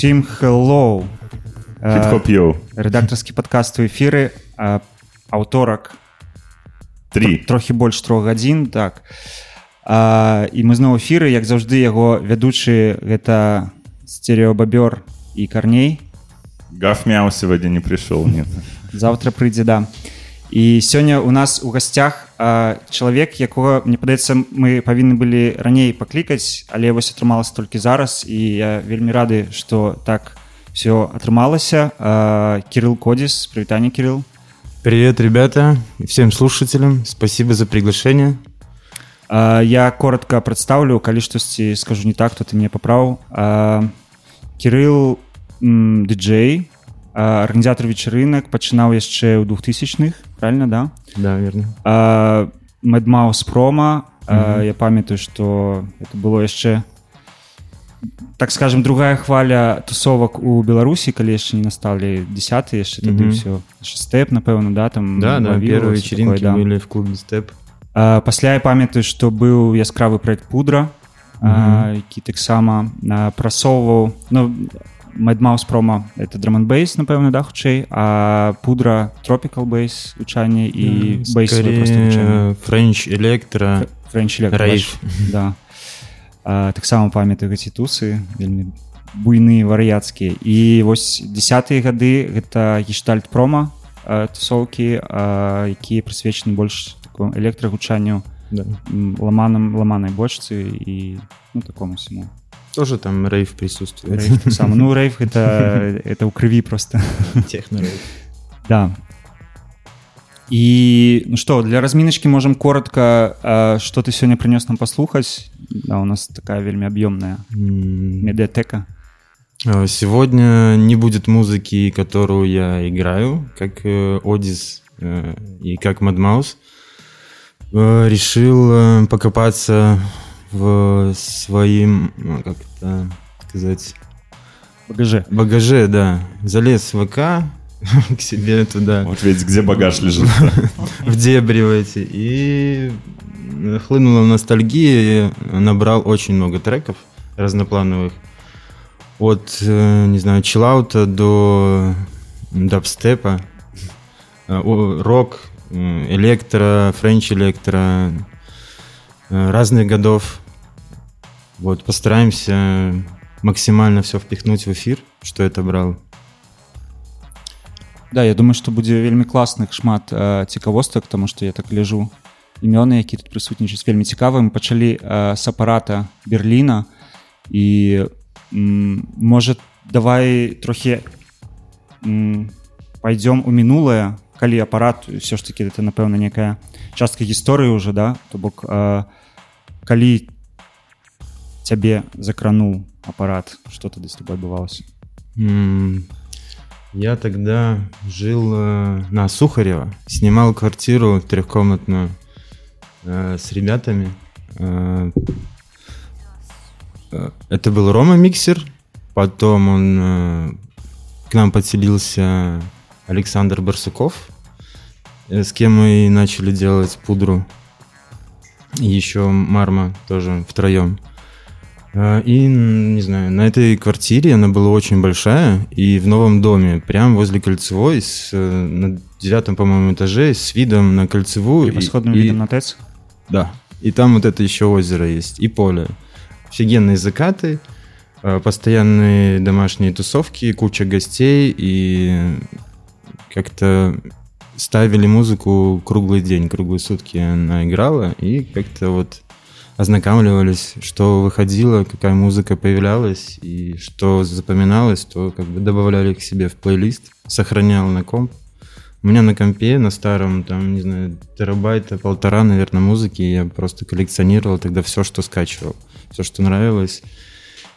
Усім hello Хіп-хоп-йоу. рэдактарскі падкаст у эфіры а, аўторак Три. трохі больш трох гадзін так а, і мы зноў эфіры як заўжды яго вядучы гэта стереобабёр і карней Гаф мяу сегодня не пришел, нет. завтра прыйдзе да і сёння у нас у гасцях чалавек якога мне падаецца мы павінны былі раней паклікаць але вось атрымалася толькі зараз і я вельмі рады что так все атрымалася а, кирилл кодис прывітанне кирилл Привет, ребята, и всем слушателям. Спасибо за приглашение. А, я коротко прадстаўлю калі штосьці скажу не так то ты мне паправ кирилл м, диджей а, арганізатор вечарынак пачынаў яшчэ ў двухтысячных правильно да Да, верно. Мэдмаус прома mm я памятаю что это было яшчэ так скажем другая хваля тусовак у беларусі калі яшчэ не насталі десят яшчэ тады Мгм. все стэп напэўна да там Да, да, Вавило, первые всё вечеринки такое, да. были в клубе Степ. А, пасля я памятаю што быў яскравы проект пудра а, які таксама а, прасоўваў ну Мэдмаус прома это драманбейс напэўна да хутчэй а пудра тропикал бейс гучанне і М, бейсавае проста гучанне. Скорее, Френч, Электро. Френч Рейв. да а, таксама памятаю гэці тусы вельмі буйныя вар'яцкія і вось десятые гады гэта гештальт прома а, тусоўкі а, якія прысвечаны больш такому электрагучанню Да. м, ламаным ламанай бочцы і ну такому всему Тоже там рейв присутствует. Рэйв таксама ну рэйв это это ў крыві просто Техно-рейв. да і ну что для разміначки можем коротко а, что ты сёння прынёс нам паслухаць да, у нас такая вельмі аб'ёмная М, медиатека а, Сегодня не будет музыки, которую я играю, как э, Одис э, и как Мадмаус. Э, Решил э, покопаться в своим, ну, как это сказать, багаже багаже, да. Залез в ВК к себе туда. Вот ведь где багаж лежит. в дебри в эти. И хлынула ностальгия, и набрал очень много треков разноплановых. От, э, не знаю, чиллаута до дабстепа, рок, э, электро, French electro, разных годов. Вот, постараемся максимально все впихнуть в эфир, что это брал. Да я думаю что будзе вельмі класных шмат а, цікавостак тому что я так ляжу імёны які тут прысутнічаюць вельмі цікавым пачалі а, с апарата Берліна і м, может давай трохі м, пойдем у мінулае калі апарат все ж таки это напэўна некая частка гісторыі уже да то бок а, калі цябе закрануў апарат что тады с тобой адбывалася М, Я тогда жил э, на Сухарева, снимал квартиру трехкомнатную э, с ребятами. Э, э, Это был Рома Миксер, потом он э, к нам подселился Александр Барсуков, э, с кем мы начали делать пудру. И еще Марма тоже втроем. А, И, не знаю, на этой квартире она была очень большая, и в новом доме, прям возле Кольцевой, с, э, на девятом, по-моему, этаже, с видом на Кольцевую. и- превосходным и- видом на ТЭЦ Да. И там вот это еще озеро есть, и поле. Офигенные закаты, э, постоянные домашние тусовки, куча гостей, и как-то ставили музыку круглый день, круглые сутки она играла, и как-то вот ознакомливались, что выходило, какая музыка появлялась, и что запоминалось, то как бы добавляли к себе в плейлист, сохранял на комп. У меня на компе, на старом, там, не знаю, терабайта, полтора, наверное, музыки, я просто коллекционировал тогда все, что скачивал, все, что нравилось.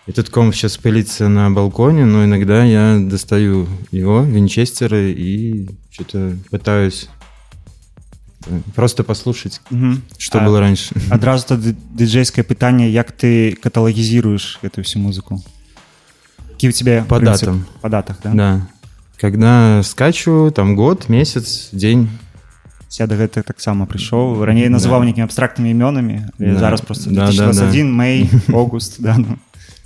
Этот комп сейчас пылится на балконе, но иногда я достаю его, винчестеры, и что-то пытаюсь э, просто послушать, Мгм. что А- было раньше. адразу тады дыджейскае пытанне як ты каталагізіруеш эту всю музыку які у тебе По прынцып? датам. по датах да? Да. Когда скачу, там год, месяц, день. я да гэта таксама прыйшоў раней называў Да. нейкімі абстрактнымі імёнамі але Да. зараз просто Да, да, 2021 мэй август да, ну.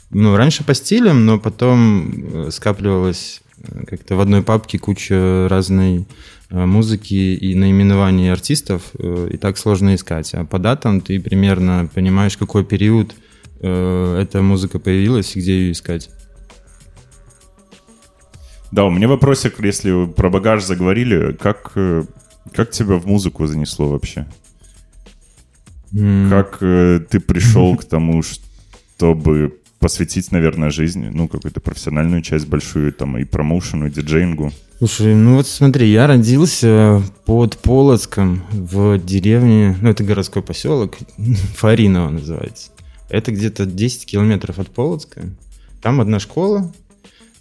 ну, раньше по стилям, но потом э, скапливалось э, как-то в одной папке куча разной э, музыки и наименований артистов, и так сложно искать. А по датам ты примерно понимаешь, какой период эта музыка появилась и где ее искать. Да, у меня вопросик, если вы про багаж заговорили, как, как тебя в музыку занесло вообще? М, Как ты пришел к тому, чтобы посвятить, наверное, жизни, ну, какую-то профессиональную часть большую, там, и промоушену, и диджеингу? Слушай, ну вот смотри, я родился под Полоцком в деревне, ну это городской поселок, Фариново называется. Это где-то 10 километров от Полоцка. Там одна школа.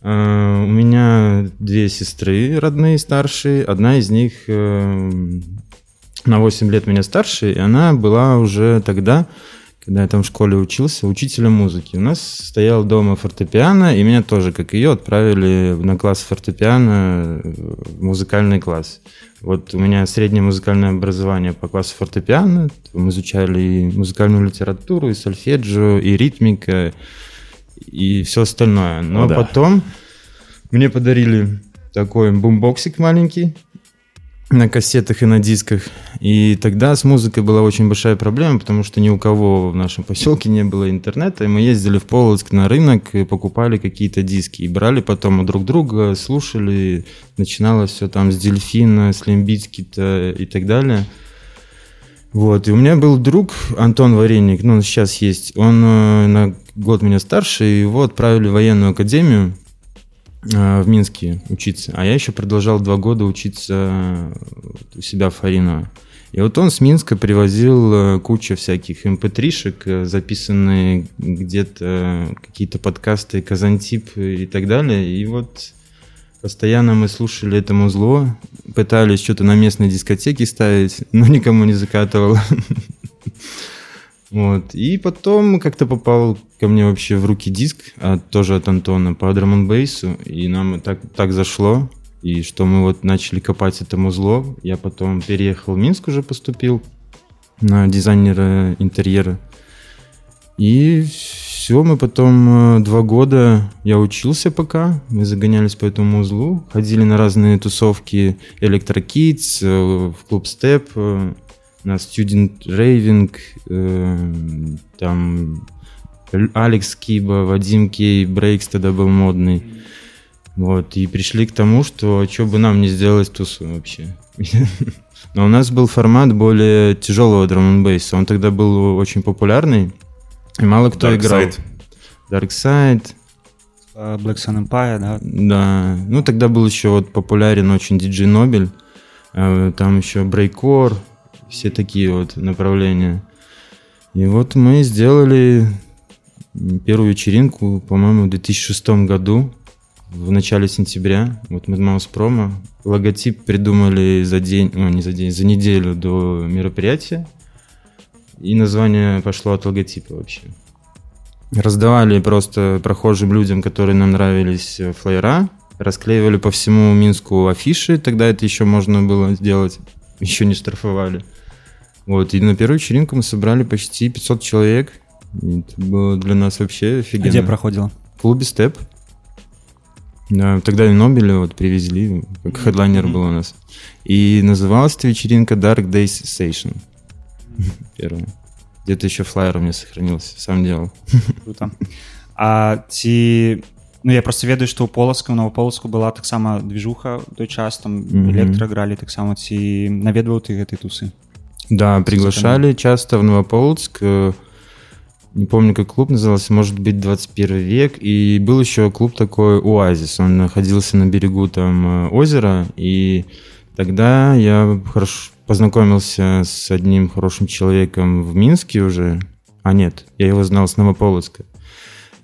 А, У меня две сестры родные, старшие. Одна из них э, на 8 лет меня старше, и она была уже тогда, когда я там в школе учился, учителем музыки. У нас стоял дома фортепиано, и меня тоже, как ее, отправили на класс фортепиано, э, в музыкальный класс. Вот у меня среднее музыкальное образование по классу фортепиано. Мы изучали и музыкальную литературу, и сольфеджио, и ритмика, и все остальное. Но О, да. потом мне подарили такой бумбоксик маленький на кассетах и на дисках. И тогда с музыкой была очень большая проблема, потому что ни у кого в нашем поселке не было интернета. И мы ездили в Полоцк на рынок и покупали какие-то диски. И брали потом у друг друга, слушали. Начиналось все там с Дельфина, с Лимбицкита и так далее. Вот, и у меня был друг Антон Вареник, ну, он сейчас есть, он э, на год меня старше, и его отправили в военную академию в Минске учиться, а я еще продолжал два года учиться э, у себя в Фариново. И вот он с Минска привозил э, кучу всяких mp3-шек, э, записанные где-то э, какие-то подкасты, Казантип и так далее. И вот постоянно мы слушали это музло, пытались что-то на местной дискотеке ставить, но никому не закатывало. Вот. И потом как-то попал ко мне вообще в руки диск, а, тоже от Антона, по драм бейсу и нам так, так зашло, и что мы вот начали копать это музло. Я потом переехал в Минск уже поступил на дизайнера интерьера. И все, мы потом э, два года я учился пока, мы загонялись по этому узлу, ходили на разные тусовки Electro э, в клуб Step, э, на Student Raving, там Алекс Киба, Вадим Кей, Брейкс тогда был модный. Вот, и пришли к тому, что что бы нам не сделать тусу вообще. Но у нас был формат более тяжелого драм бейса Он тогда был очень популярный, и мало кто Dark играл. Side. Dark Side, Э, Black Sun Empire, да. да. Ну, тогда был еще вот популярен очень диджей Нобель. Э, Там еще Брейкор, все такие вот направления. И вот мы сделали первую вечеринку, по-моему, в 2006 году, в начале сентября. Вот Маус Промо. Логотип придумали за день, ну, не за день, за неделю до мероприятия. И название пошло от логотипа вообще. Раздавали просто прохожим людям, которые нам нравились, э, флеера. Расклеивали по всему Минску афиши. Тогда это еще можно было сделать. Еще не штрафовали. Вот, и на первую вечеринку мы собрали почти 500 человек. И это было для нас вообще А офигенно. Где проходила? В клубе Степ. Да, тогда и Нобеля вот привезли, как хедлайнер был у нас. И называлась эта вечеринка Dark Days Station. Первая. Где-то еще флайер у меня сохранился, сам делал. Круто. А ці ну я просто ведаю што ў полацку новополацку была таксама движуха ў той час там Мгм. электра гралі таксама ці наведваў ты гэтай тусы Да, приглашали часто в Новополоцк. не помню, как клуб назывался, может быть, 21 век. И был еще клуб такой «Оазис». Он находился на берегу там э, озера. И тогда я хорошо познакомился с одним хорошим человеком в Минске уже. А нет, я его знал с Новополоцка.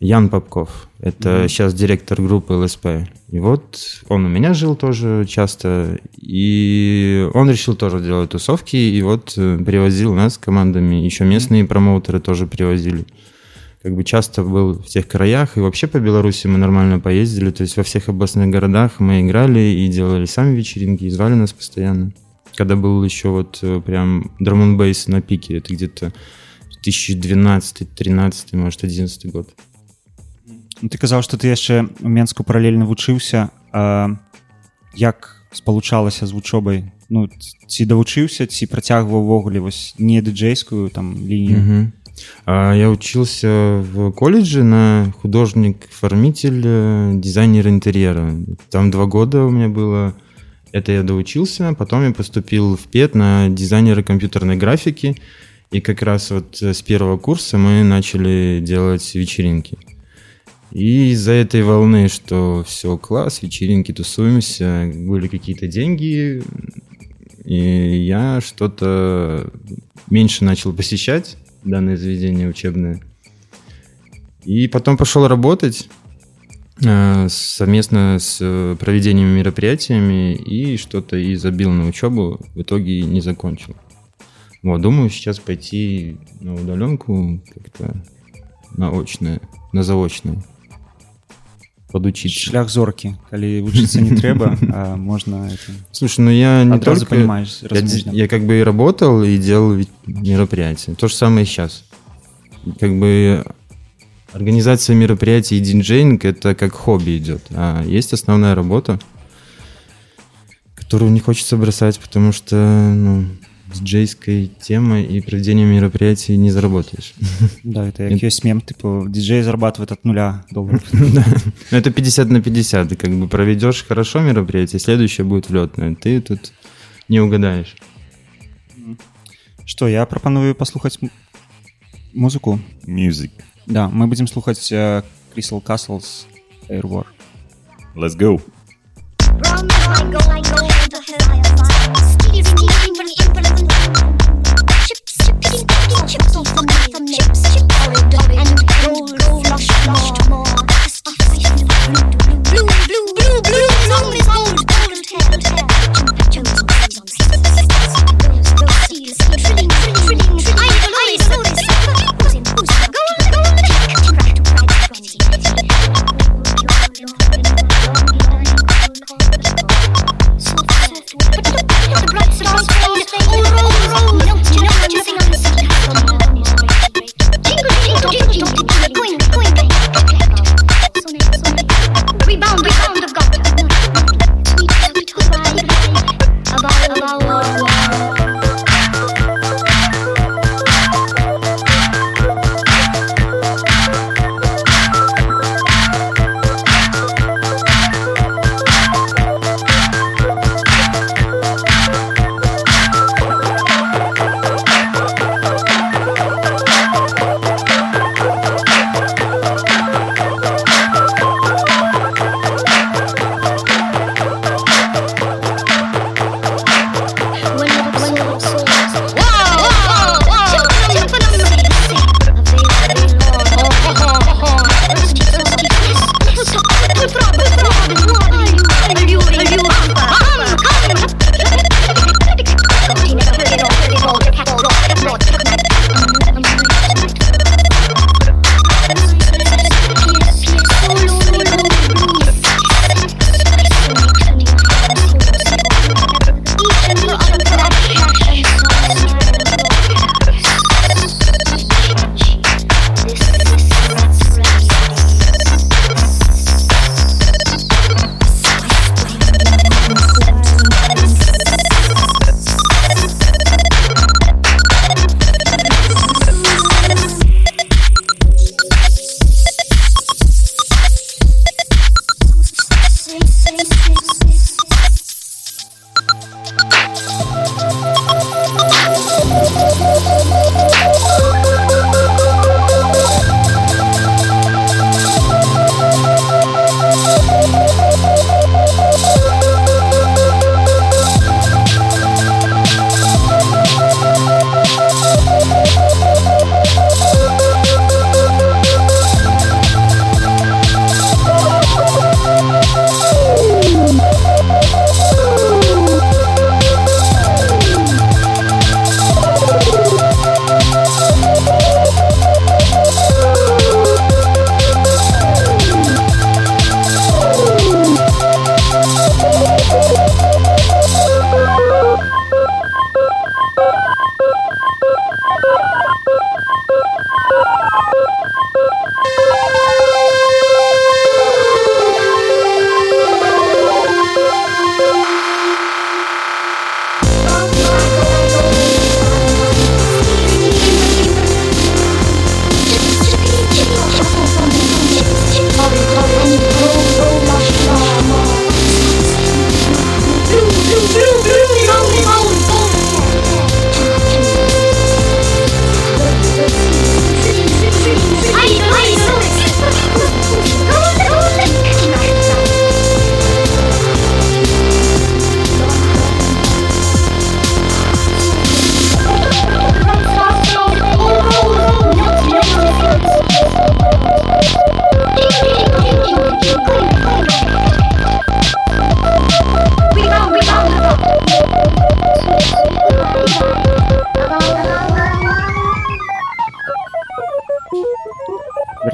Ян Попков. Это сейчас директор группы ЛСП. И вот он у меня жил тоже часто. И он решил тоже делать тусовки. И вот э, привозил нас с командами. Еще местные промоутеры тоже привозили. Как бы часто был в тех краях. И вообще по Беларуси мы нормально поездили. То есть во всех областных городах мы играли и делали сами вечеринки. И звали нас постоянно. Когда был еще вот э, прям драм на пике. Это где-то 2012-13, может, 11 год. Ну, ты казаў што ты яшчэ у менску паралельна вучыўся а, як спалучалася з вучобай ну ці давучыўся ці працягваў увогуле вось не дыджейскую там лінію Мгм. А, Я учился в колледже на художник-формитель, э, дизайнер интерьера. Там два года у меня было. Это я доучился. Потом я поступил в ПЕТ на дизайнера компьютерной графики. И как раз вот э, с первого курса мы начали делать вечеринки. и из-за этой волны, что все, класс, вечеринки, тусуемся, были какие-то деньги, и я что-то меньше начал посещать данное заведение учебное. И потом пошел работать э, совместно с э, проведением мероприятиями и что-то и забил на учебу, в итоге не закончил. Вот, думаю сейчас пойти на удаленку как-то на очное, на заочное. Подучиться. шлях зоркі калі вучыцца не трэба а можна это, Слушай, ну я не только... понимаешь Я, как бы и работал, и делал ведь мероприятия. То же самое и сейчас. Как бы организация мероприятий и диджейнг это как хобби идет. А есть основная работа, которую не хочется бросать, потому что ну, диджейской темой и проведением мероприятий не заработаешь. да это як ёсць мем типу диджей зарабатывает от нуля долларов. Ну, это 50 на 50. Ты как бы проведешь хорошо мероприятие, следующее будет влетное. Ты тут не угадаешь. что я прапаную паслухаць м- музыку Music. да мы будем слухаць э, Crystal Castles Air War Let's go. Run, I go, I go into. Stealing, stealing, really implement. Chips, I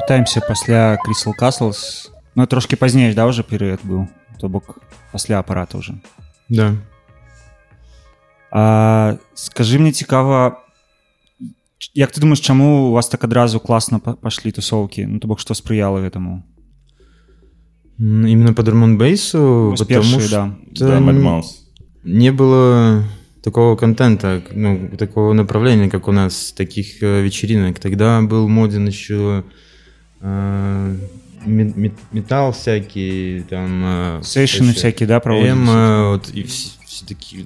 вяртаемся пасля Crystal Castles ну трошки пазней да уже перыяд быў то бок пасля апарата уже Да. А, скажи мне цікава як ты думаешь чаму у вас так адразу класна па- пашлі тусоўкі ну то бок што спрыяла гэтаму М, Именно по драм-н-бейсу, Вось потому першыя, что да. Да, Mad Mouse. не было такого контента, ну, такого направления, как у нас, таких э, вечеринок. Тогда был моден еще э, ме- ме- металл всякий, там... э, сейшины всякие да проводились вот, и все, все такие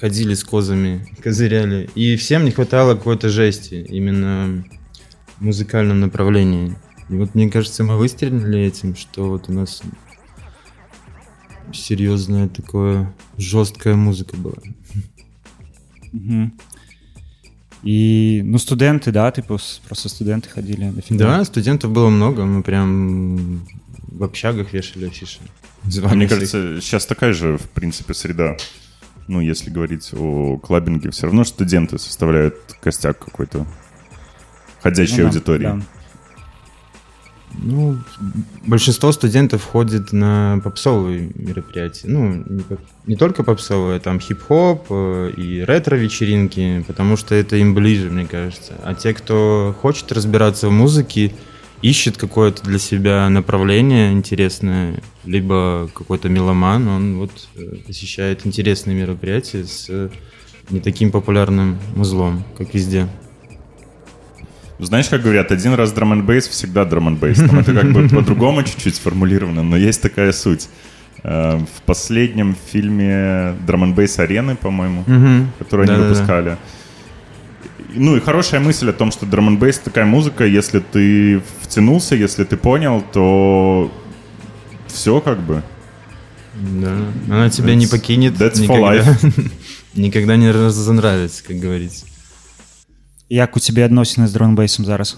ходили с козами, козыряли. И всем не хватало какой-то жести, именно в музыкальном направлении. И вот мне кажется, мы выстрелили этим, что вот у нас серьезная такое жесткая музыка была. Мгм. І ну студэнты да с- просто студэнты ходили Да, студентов было много, мы прям в общагах вешали афиши. Звали Мне всех. кажется, сейчас такая же, в принципе, среда. Ну, если говорить о клабинге, все равно студенты составляют костяк какой-то ходящей аудитории. Ну, большинство студентов ходит на попсовые мероприятия. Ну, не, не только попсовые, там хип-хоп э, и ретро-вечеринки, потому что это им ближе, мне кажется. А те, кто хочет разбираться в музыке, ищет какое-то для себя направление интересное, либо какой-то меломан, он вот э, посещает интересные мероприятия с э, не таким популярным музлом, как везде. Знаешь, как говорят, один раз драм н бейс всегда драм н бейс. Там это как бы по-другому чуть-чуть сформулировано, но есть такая суть. Э, В последнем фильме драм н бейс арены, по-моему, которую они Да-да-да. выпускали. Ну и хорошая мысль о том, что драм н бейс такая музыка, если ты втянулся, если ты понял, то все как бы. Да. Она тебя не покинет that's for никогда. никогда не разонравится, как говорится. Як у тебе адносіны з дронбейсом зараз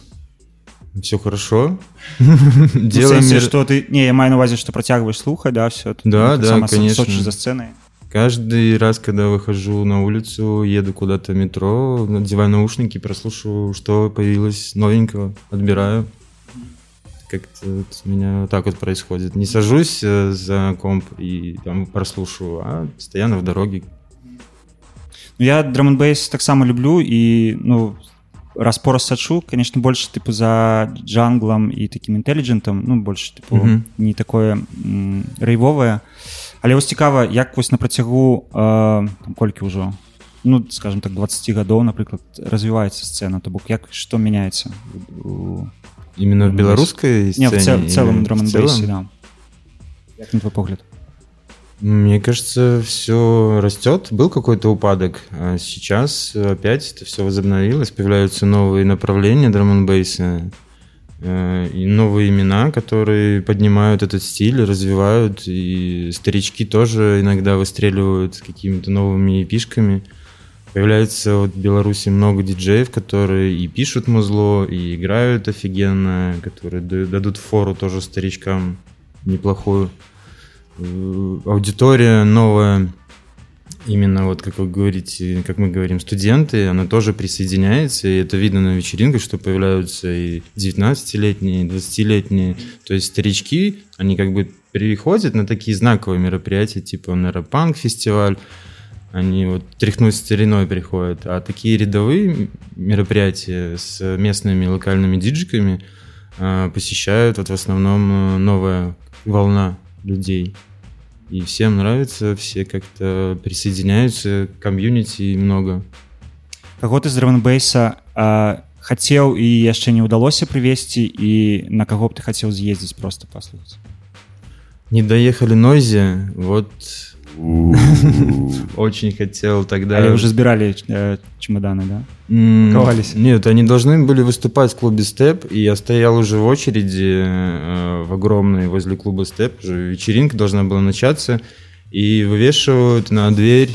Все хорошо. Ну, Делаем мер- что ты не я маю на увазе что працягваеш слухаць да все Да, да, конечно. за сценой Каждый раз, когда выхожу на улицу, еду куда-то в метро, надеваю наушники, прослушиваю, что появилось новенького, отбираю. Как-то вот у меня так вот происходит. Не сажусь э, за комп и там прослушиваю, а постоянно в дороге. Ну, я драманбейс таксама люблю і ну раз по раз сачу конечно больше тыпу за джанглам і таким інтэліджентам ну больше тыпу, Мгм. не такое м, рэйвовае але вось цікава як вось на працягу э, там, колькі ўжо ну скажем так 20 гадоў напрыклад развіваецца сцена то бок як што мяняецца у- у- Именно в Дrum and bass. белорусской не сцене? в цел- или цэлым в драманбейсе целом? да як на твой погляд мне кажется, все растет. Был какой-то упадок, а сейчас опять это все возобновилось. Появляются новые направления драм бейса и новые имена, которые поднимают этот стиль, развивают. И старички тоже иногда выстреливают с какими-то новыми эпишками. Появляется вот в Беларуси много диджеев, которые и пишут музло, и играют офигенно, которые да- дадут фору тоже старичкам неплохую э, аудитория новая, именно вот как вы говорите, как мы говорим, студенты, она тоже присоединяется, и это видно на вечеринках, что появляются и 19-летние, и 20-летние, то есть старички, они как бы приходят на такие знаковые мероприятия, типа Нейропанк фестиваль, они вот тряхнуть стариной приходят, а такие рядовые мероприятия с местными локальными диджиками а, посещают вот в основном э, новая волна людей. И всем нравится, все как-то присоединяются, комьюнити много. каго ты з драманбейса хацеў і яшчэ не ўдалося прывесці і на каго б ты хацеў з'ездзіць просто паслухаць Не доехали Нойзи, вот У. очень хотел тогда... але уже збіралі э, чемоданы да? Ковались. Нет, они должны были выступать в клубе Степ, и я стоял уже в очереди э, в огромной возле клуба Степ, уже вечеринка должна была начаться, и вывешивают на дверь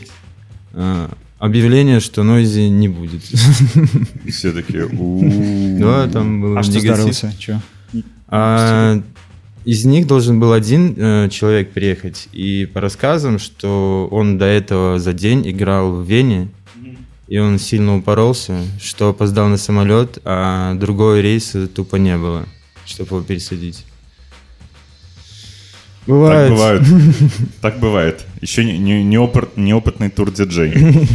э, объявление, что Нойзи не будет. Все такие... Да, там был а здарылася чё? А, из них должен был один э, человек приехать, и по рассказам, что он до этого за день играл в Вене, и он сильно упоролся, что опоздал на самолет, а другого рейса тупо не было. чтобы его пересадить. Так Бывает. бывает. Так бывает. Еще не- не- неопыт- неопытный тур-диджей.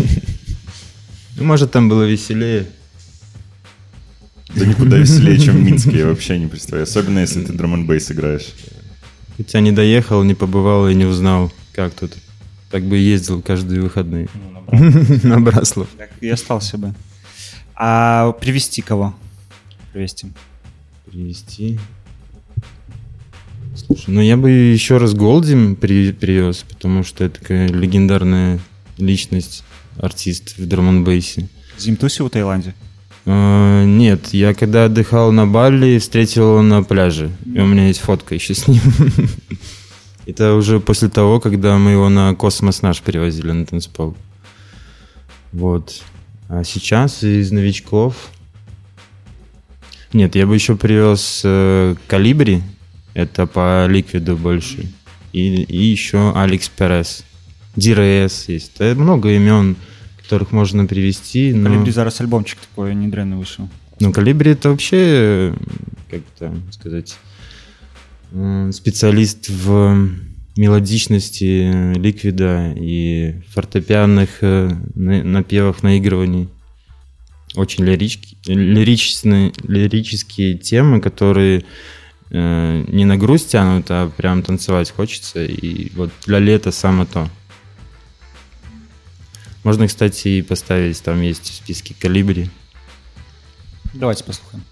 Ну, Может, там было веселее. Да никуда веселее, чем в Минске, я вообще не представляю. Особенно, если ты драм бейс играешь. Хотя не доехал, не побывал и не узнал, как тут. Так бы ездил каждые выходные на Браслов. Так и остался бы. А привести кого? Привести. Привезти. Слушай, ну я бы еще раз Голдим при- привез, потому что это такая легендарная личность, артист в драм бейсе Зимтуси в Таиланде. А, Нет, я когда отдыхал на Бали, встретил его на пляже. И у меня есть фотка еще с ним. Это уже после того, когда мы его на космос наш перевозили на танцпол. Вот. А сейчас из новичков... Нет, я бы еще привез э, Калибри. Это по ликвиду больше. И, и еще Алекс Перес. Дирес есть. Да, много имен, которых можно привести. Но... Калибри зараз альбомчик такой недренный вышел. Ну, Калибри это вообще, как это сказать, специалист в мелодичности ликвида и фортепианных э, на- напевах, наигрываний. Очень лирички- лиричные, лирические темы, которые э, не на грусть тянут, а прям танцевать хочется. И вот для лета самое то. Можно, кстати, и поставить, там есть в списке Калибри. Давайте послухаем.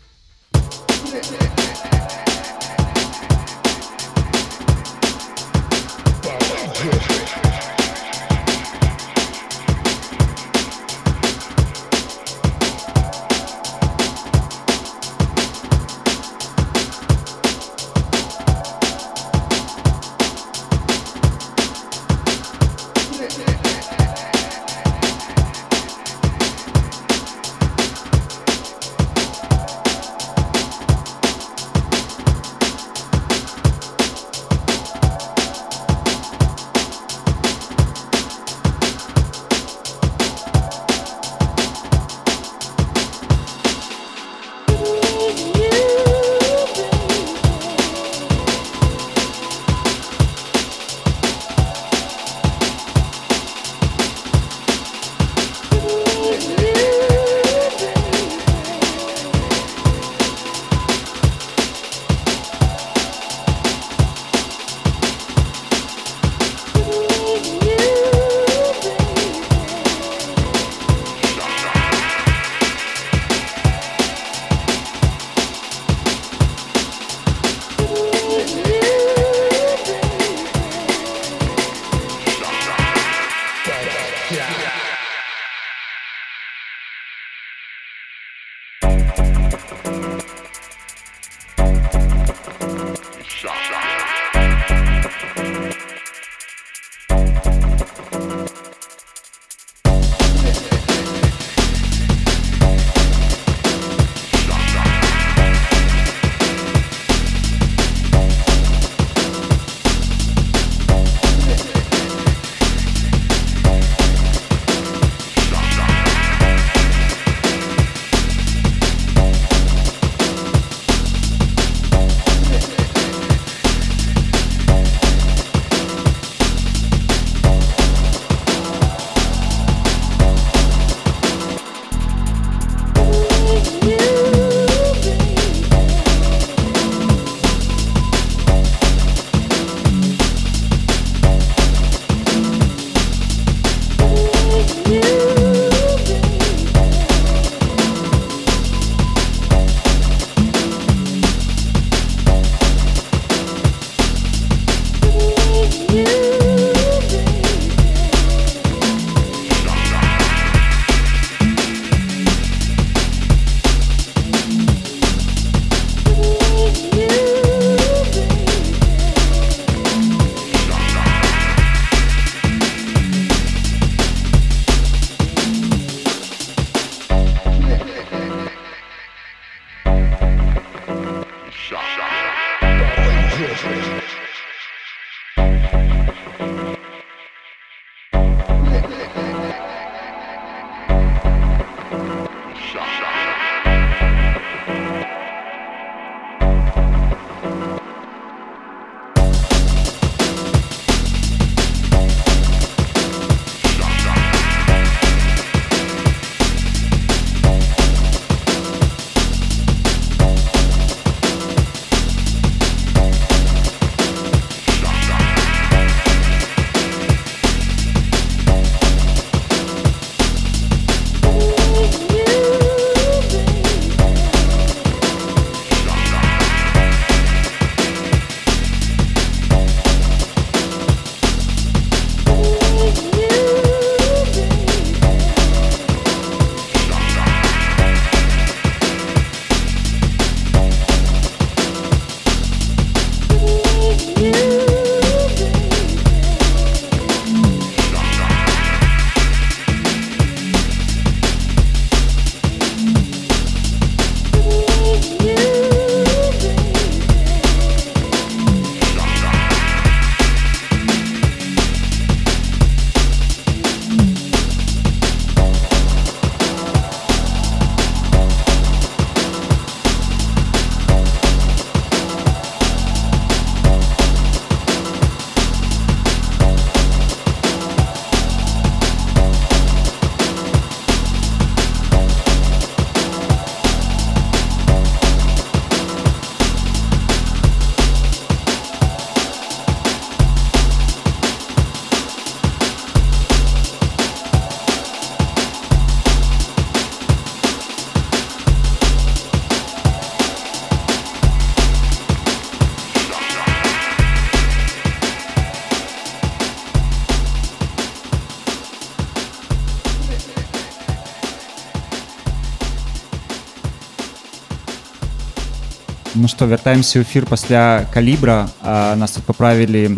Ну что, вяртаемся ў эфир пасля калібра а, нас тут поправілі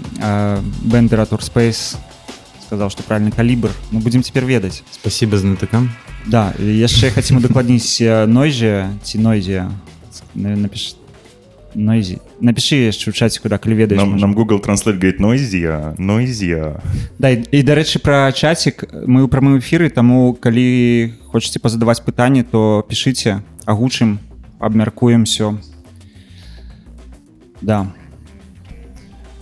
бендер Tour Space сказал что правильный калібр мы будем теперь ведаць Спасибо знатокам. да і яшчэ хацім удакладніць нойзе ці нойзе напіш нойзі напиши яшчэ ў чаце куда калі ведаеш Нам, можа. нам Google Translate говорит noisy, noisy. Да, і, і дарэчы пра чацік мы ў прамым эфіры таму калі хочаце пазадаваць пытанні то пішыце агучым абмяркуем все да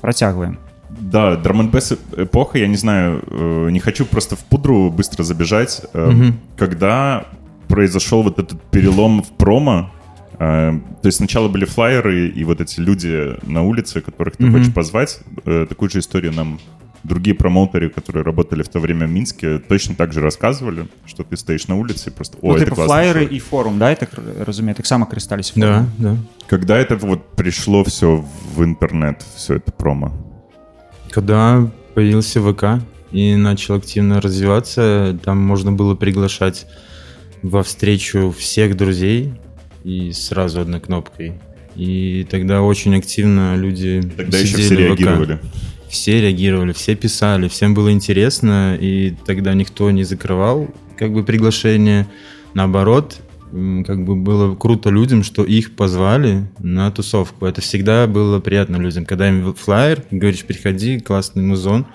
працягваем Да, драм эпоха, я не знаю, э, не хочу просто в пудру быстро забежать. Э, Мгм. Когда произошел вот этот перелом в промо, э, то есть сначала были флайеры и вот эти люди на улице, которых ты Мгм. хочешь позвать, э, такую же историю нам другие промоутеры, которые работали в то время в Минске, точно так же рассказывали, что ты стоишь на улице и просто, о, ну, это типу классный флайеры чувак». і форум да я так разумею таксама карысталіся Да, да. Когда это вот пришло все в интернет, все это промо? Когда появился ВК и начал активно развиваться, там можно было приглашать во встречу всех друзей и сразу одной кнопкой. И тогда очень активно люди Тогда еще сидели все в ВК. Все реагировали, все писали, всем было интересно, и тогда никто не закрывал как бы приглашение. Наоборот, как бы было круто людям, что их позвали на тусовку. Это всегда было приятно людям. Когда им флайер, говоришь, приходи, классный музон.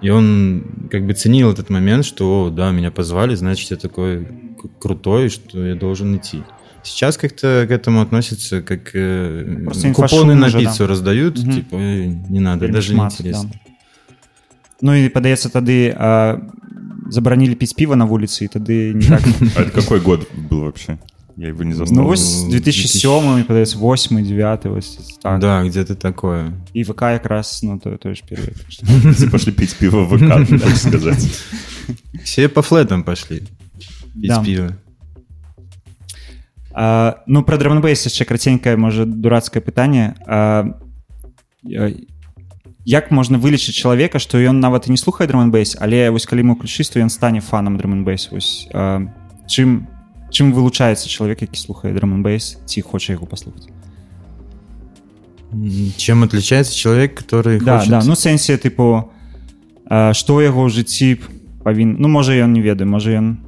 И он как бы ценил этот момент, что, «О, да, меня позвали, значит, я такой крутой, что я должен идти. Сейчас как-то к этому относятся, как э, Просто купоны инфошум на уже, да. пиццу раздают, Мгм. типа, «Эй, не надо, Вельмі даже шмат, не интересно. да. ну і падаецца тады а, забаранілі піць піва на вуліцы і тады ніяк А это какой год был вообще? Я его не застал. ну вось 2007 падаецца 8 9 вось так. Да, где-то такое. і ВК якраз ну то, той ж перыяд так што. Все пошли пить пиво в ВК, ты хочешь сказать. Все по флетам пошли пить Да. пиво. А, ну про драманбейс яшчэ краценькае можа дурацкае пытанне а, як можна вылечыць чалавека што ён нават і не слухае драманбейс але вось калі мы ўключыць то ён стане фанам драманбейс вось а, чым чым вылучаецца чалавек які слухае драманбейс ці хоча яго паслухаць Чем отличается человек, который да, хочет... да, ну сэнсе тыпу ў яго ў жыцці павін ну можа ён не ведаю можа ён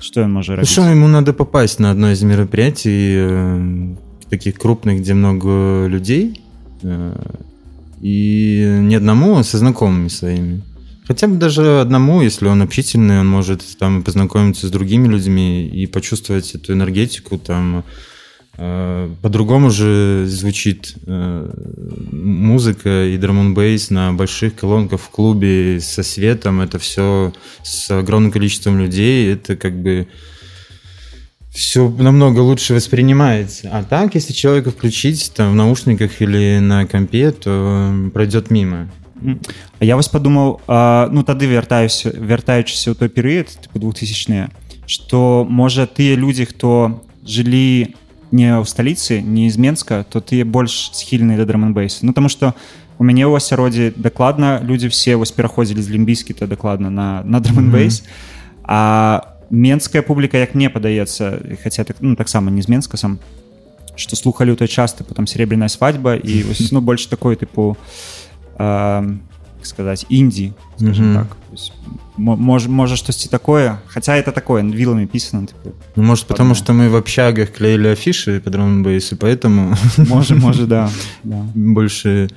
што ён можа Ну рабіць что, ему надо попасть на одно из мероприятий э, таких крупных, где много людей, э, и не одному, а со знакомыми своими. Хотя бы даже одному, если он общительный, он может там познакомиться с другими людьми и почувствовать эту энергетику там. э, По-другому же звучит э, музыка и драм бейс на больших колонках в клубе со светом. Это все с огромным количеством людей. Это как бы все намного лучше воспринимается. А так, если человека включить там в наушниках или на компе, то э, пройдет мимо. М. А я вось падумаў а, ну тады вяртаюся вяртаючыся ў той перыяд типу 2000 что можа тыя людзі хто жылі не ў сталіцы не з менска то тыя больш схільныя да драманбейса ну тому что у мяне ў асяроддзі дакладна людзі все вось пераходзілі з лімбійскі то дакладна на на драманбейс а менская публіка як мне падаецца хаця так ну таксама не з менска сам что слухали ў той час тыпу там серебряная свадьба і вось, ну больш такой тыпу а, как сказать інді скажем Мгм. так То есть, мо- можа можа штосьці такое хотя это такое вилами писано типу, Ну, может, потому Подумал. что мы в общагах клеили афиши по драм бейсу, поэтому можа можа да, да. больше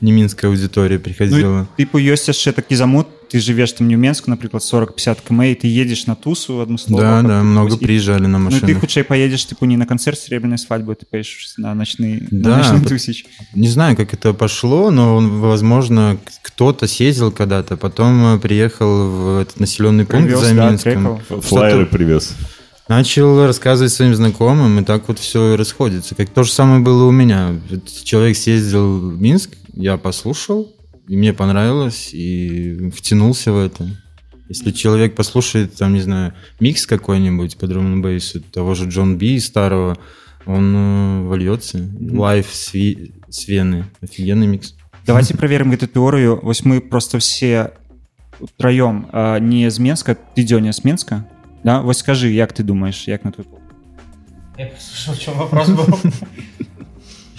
не минская аудитория Ну, приходила. тыпу ёсць яшчэ такі замут ты живеш там нью-менску напрыклад 40-50 км і ты едешь на тусу адмыслова да, да, много і- приезжали на Ну, и ты хутчэй поедешь типу не на концерт серебряной свадьбы ты поедешь на ночный Да, на ночный тусич Не знаю, как это пошло, но, возможно, кто-то съездил когда-то, потом э, приехал в этот населенный пункт Привез, за да, Минском. трекал. Флайеры привез. Начал рассказывать своим знакомым, и так вот все и расходится. Как то же самое было у меня. Человек съездил в Минск, я послушал, и мне понравилось, и втянулся в это. Если человек послушает, там, не знаю, микс какой-нибудь по драм бейсу того же Джон Би старого, он э, вольется. Лайв с, Ви- с Вены. Офигенный микс. давайте проверим гэту тэорыю вось мы просто все траём а, не з менска ты дзёня з менска да вось скажи як ты думаешь як на твой? Я послушал, в чем вопрос был.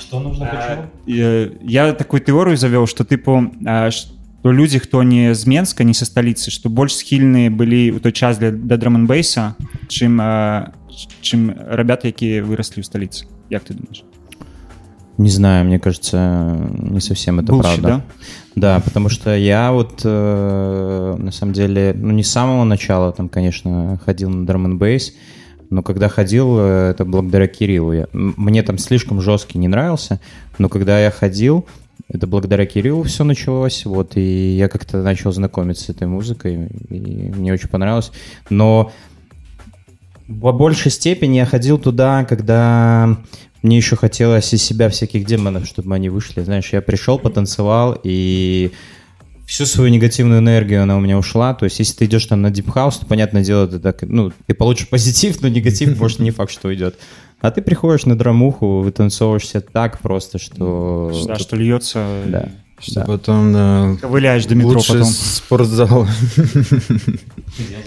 Что нужно, почему? Э, Я такую теорию завел, что типу, э, что люди, хто не з Менска, не са сталіцы, што больш схільныя былі ў той час для да драманбейса, чым э, чым ребята, якія выраслі ў сталіцы. Як ты думаешь? Не знаю, мне кажется, не совсем это Bullshit, правда. да? Да, потому что я вот э, на самом деле, ну не с самого начала там, конечно, ходил на драм бейс, но когда ходил, э, это благодаря Кириллу. Я- мне там слишком жесткий не нравился, но когда я ходил, это благодаря Кириллу все началось, вот, и я как-то начал знакомиться с этой музыкой, и мне очень понравилось. Но в большей степени я ходил туда, когда мне еще хотелось из себя всяких демонов, чтобы они вышли. Знаешь, я пришел, потанцевал, и всю свою негативную энергию она у меня ушла. То есть, если ты идешь там на Deep House, то, понятное дело, ты так, ну, ты получишь позитив, но негатив, может, не факт, что уйдет. А ты приходишь на драмуху, вытанцовываешься так просто, что... Да, что льется. Да. Что Да. потом, да, Ковыляешь до метро лучше потом. спортзал.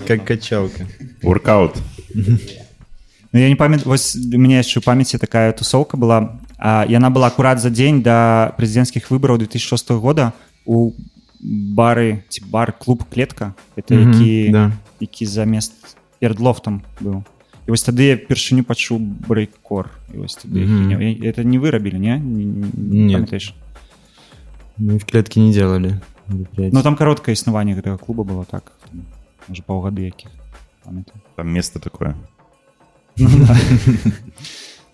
Как качалка. Воркаут. Ну, я не памятаю, вось у меня яшчэ ў памяці такая тусовка была а, яна была акурат за дзень да прэзідэнцкіх выбараў 2006 года у бары ці бар клуб клетка это Мгм, які да. які замест перад лофтам быў і вось тады я першыню пачуў брейккор і вось тады Мгм. mm это не вырабілі не, не, не Нет. памятаеш? Мы в клетке не делали. мероприятий. ну там кароткае існаванне гэтага клуба было так там, можа паўгады якіх памятаю Там место такое.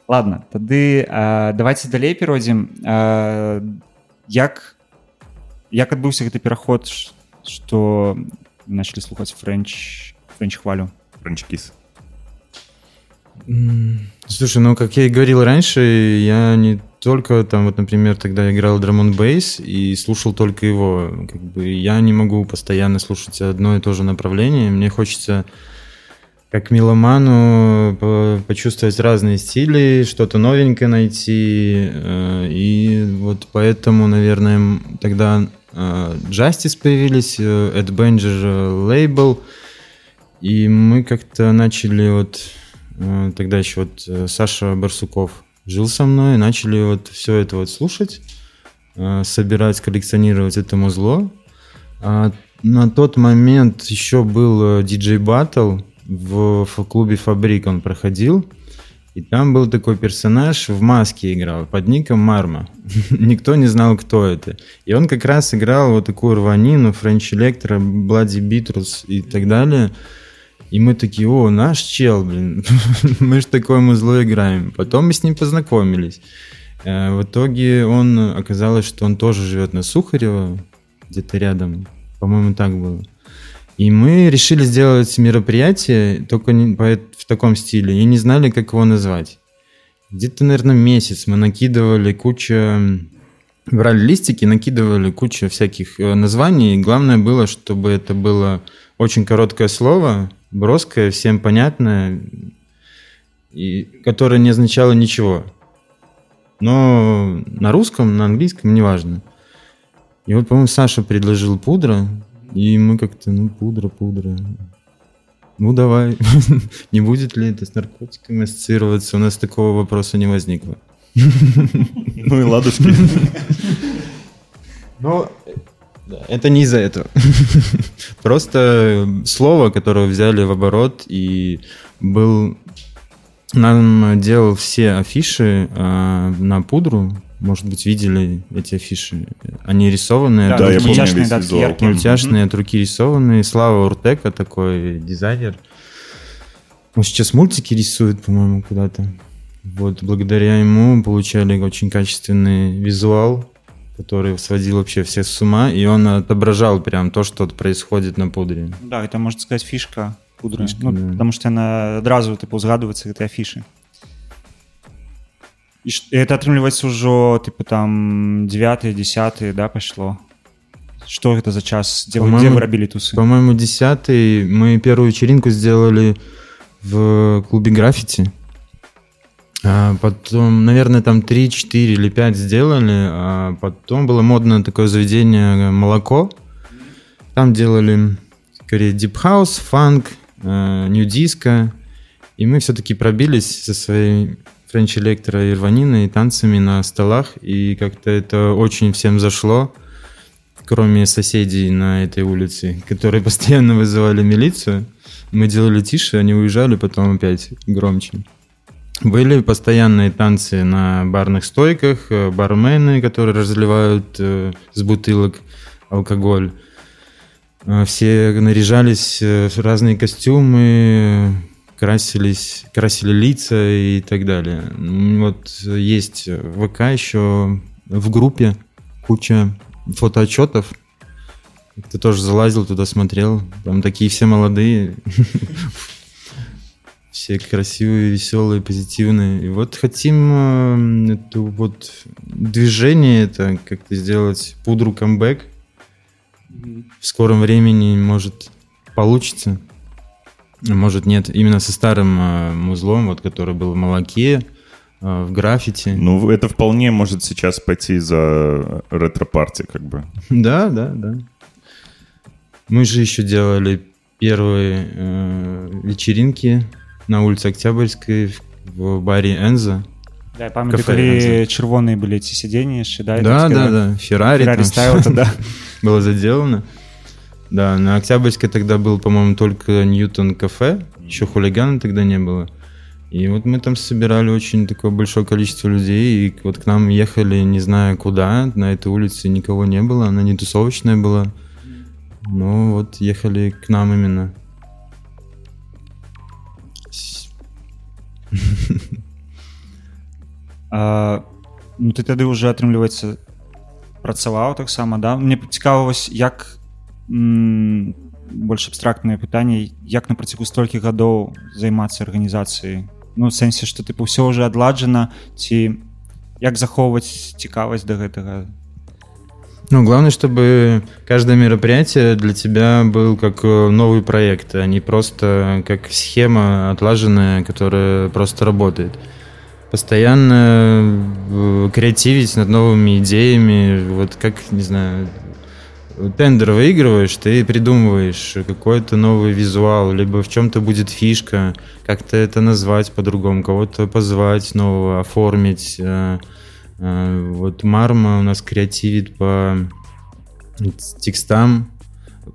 ладно тады э, давайте далей перайдзем э, як як адбыўся гэты пераход што начали слухаць френч френч хвалю Франчкис. М, Слушай, ну как я и говорил раньше, я не только там, вот, например, тогда играл драмон бейс и слушал только его. Как бы я не могу постоянно слушать одно и то же направление. Мне хочется как меломану по- почувствовать разные стили, что-то новенькое найти. э, И вот поэтому, наверное, тогда Justice появились, э, Ed Banger э, лейбл, и мы как-то начали вот э, тогда еще вот э, Саша Барсуков жил со мной, начали вот все это вот слушать, э, собирать, коллекционировать это музло. А на тот момент еще был Батл в, в клубе Фабрик он проходил. И там был такой персонаж в маске играл, под ником Марма. Никто не знал, кто это. И он как раз играл вот такую рванину, Френч Электро, Блади Битрус и так далее. И мы такие, о, наш чел, блин, мы же такое музло играем. Потом мы с ним познакомились. Э, В итоге он, оказалось, что он тоже живет на Сухарево, где-то рядом. По-моему, так было. И мы решили сделать мероприятие только в таком стиле. И не знали, как его назвать. Где-то, наверное, месяц мы накидывали кучу... Брали листики, накидывали кучу всяких э, названий. Главное было, чтобы это было очень короткое слово, броское, всем понятное, и, которое не означало ничего. Но на русском, на английском, неважно. И вот, по-моему, Саша предложил пудра, и мы как-то, ну, пудра, пудра. Ну, давай. Не будет ли это с наркотиками ассоциироваться? У нас такого вопроса не возникло. Ну и ладушки. Но это не из-за этого. Просто слово, которое взяли в оборот, и был... Нам делал все афиши а, на пудру Может быть, видели эти афиши. Они рисованные. Да, от я руки. помню мультяшные, весь да, визуал. яркие. Мультяшные от руки рисованные. Слава Уртека такой дизайнер. Он сейчас мультики рисует, по-моему, куда-то. Вот, благодаря ему получали очень качественный визуал, который сводил вообще всех с ума, и он отображал прям то, что происходит на пудре. да это можна сказать фішка пудры Фішка, ну, да. потому что яна адразу тыпу згадваецца гэтай афішы і ш- і это атрымліваецца ўжо тыпу там 9 10 да пайшло что гэта за час дзе вы, По-моему, дзе вы рабілі тусы По-моему, десятый мы первую вечеринку сделали в клубе граффити. А потом, наверное, там 3, 4 или 5 сделали. А потом было модное такое заведение «Молоко». Там делали скорее deep house, фанк, нью диско. И мы все-таки пробились со своей Френч Электро и Рванина, и танцами на столах, и как-то это очень всем зашло, кроме соседей на этой улице, которые постоянно вызывали милицию. Мы делали тише, они уезжали, потом опять громче. Были постоянные танцы на барных стойках, э, бармены, которые разливают э, с бутылок алкоголь. Э, Все наряжались э, в разные костюмы, красились, красили лица и так далее. Вот есть в ВК еще в группе куча фотоотчетов. Ты тоже залазил туда, смотрел. Там такие все молодые. Все красивые, веселые, позитивные. И вот хотим э, это вот движение это как-то сделать пудру камбэк. В скором времени, может, получится. А Может, нет. Именно со старым э, музлом, вот, который был в молоке, э, в граффити. Ну, это вполне может сейчас пойти за ретро-парти, как бы. Да, да, да. Мы же еще делали первые э, вечеринки на улице Октябрьской в, в баре Энза. Да, я пам'ятаю, Кафе, коли червоні були ці сидіння, ще, да? і Да, так да, сказали, да. Феррари, Феррари там ставил всё туда. было заделано. Да, на Октябрьской тогда был, по-моему, только Ньютон кафе. Еще хулигана тогда не было. И вот мы там собирали очень такое большое количество людей, и вот к нам ехали, не знаю куда, на этой улице никого не было, она не тусовочная была. Но вот ехали к нам именно. С- А, ну ты тады уже атрымліваецца працаваў таксама да мне цікава вось як м, больш абстрактнае пытанне як на працягу столькі гадоў займацца арганізацыяй ну у сэнсе што тыпу ўсё уже адладжана ці як захоўваць цікавасць да гэтага Ну, главное, чтобы каждое мероприятие для тебя был как э, новый проект, а не просто как схема отлаженная, которая просто работает. Постоянно э, креативить над новыми идеями, вот как, не знаю, тендер выигрываешь, ты придумываешь какой-то новый визуал, либо в чем-то будет фишка, как-то это назвать по-другому, кого-то позвать нового, оформить. э, э, Вот Марма у нас креативит по текстам,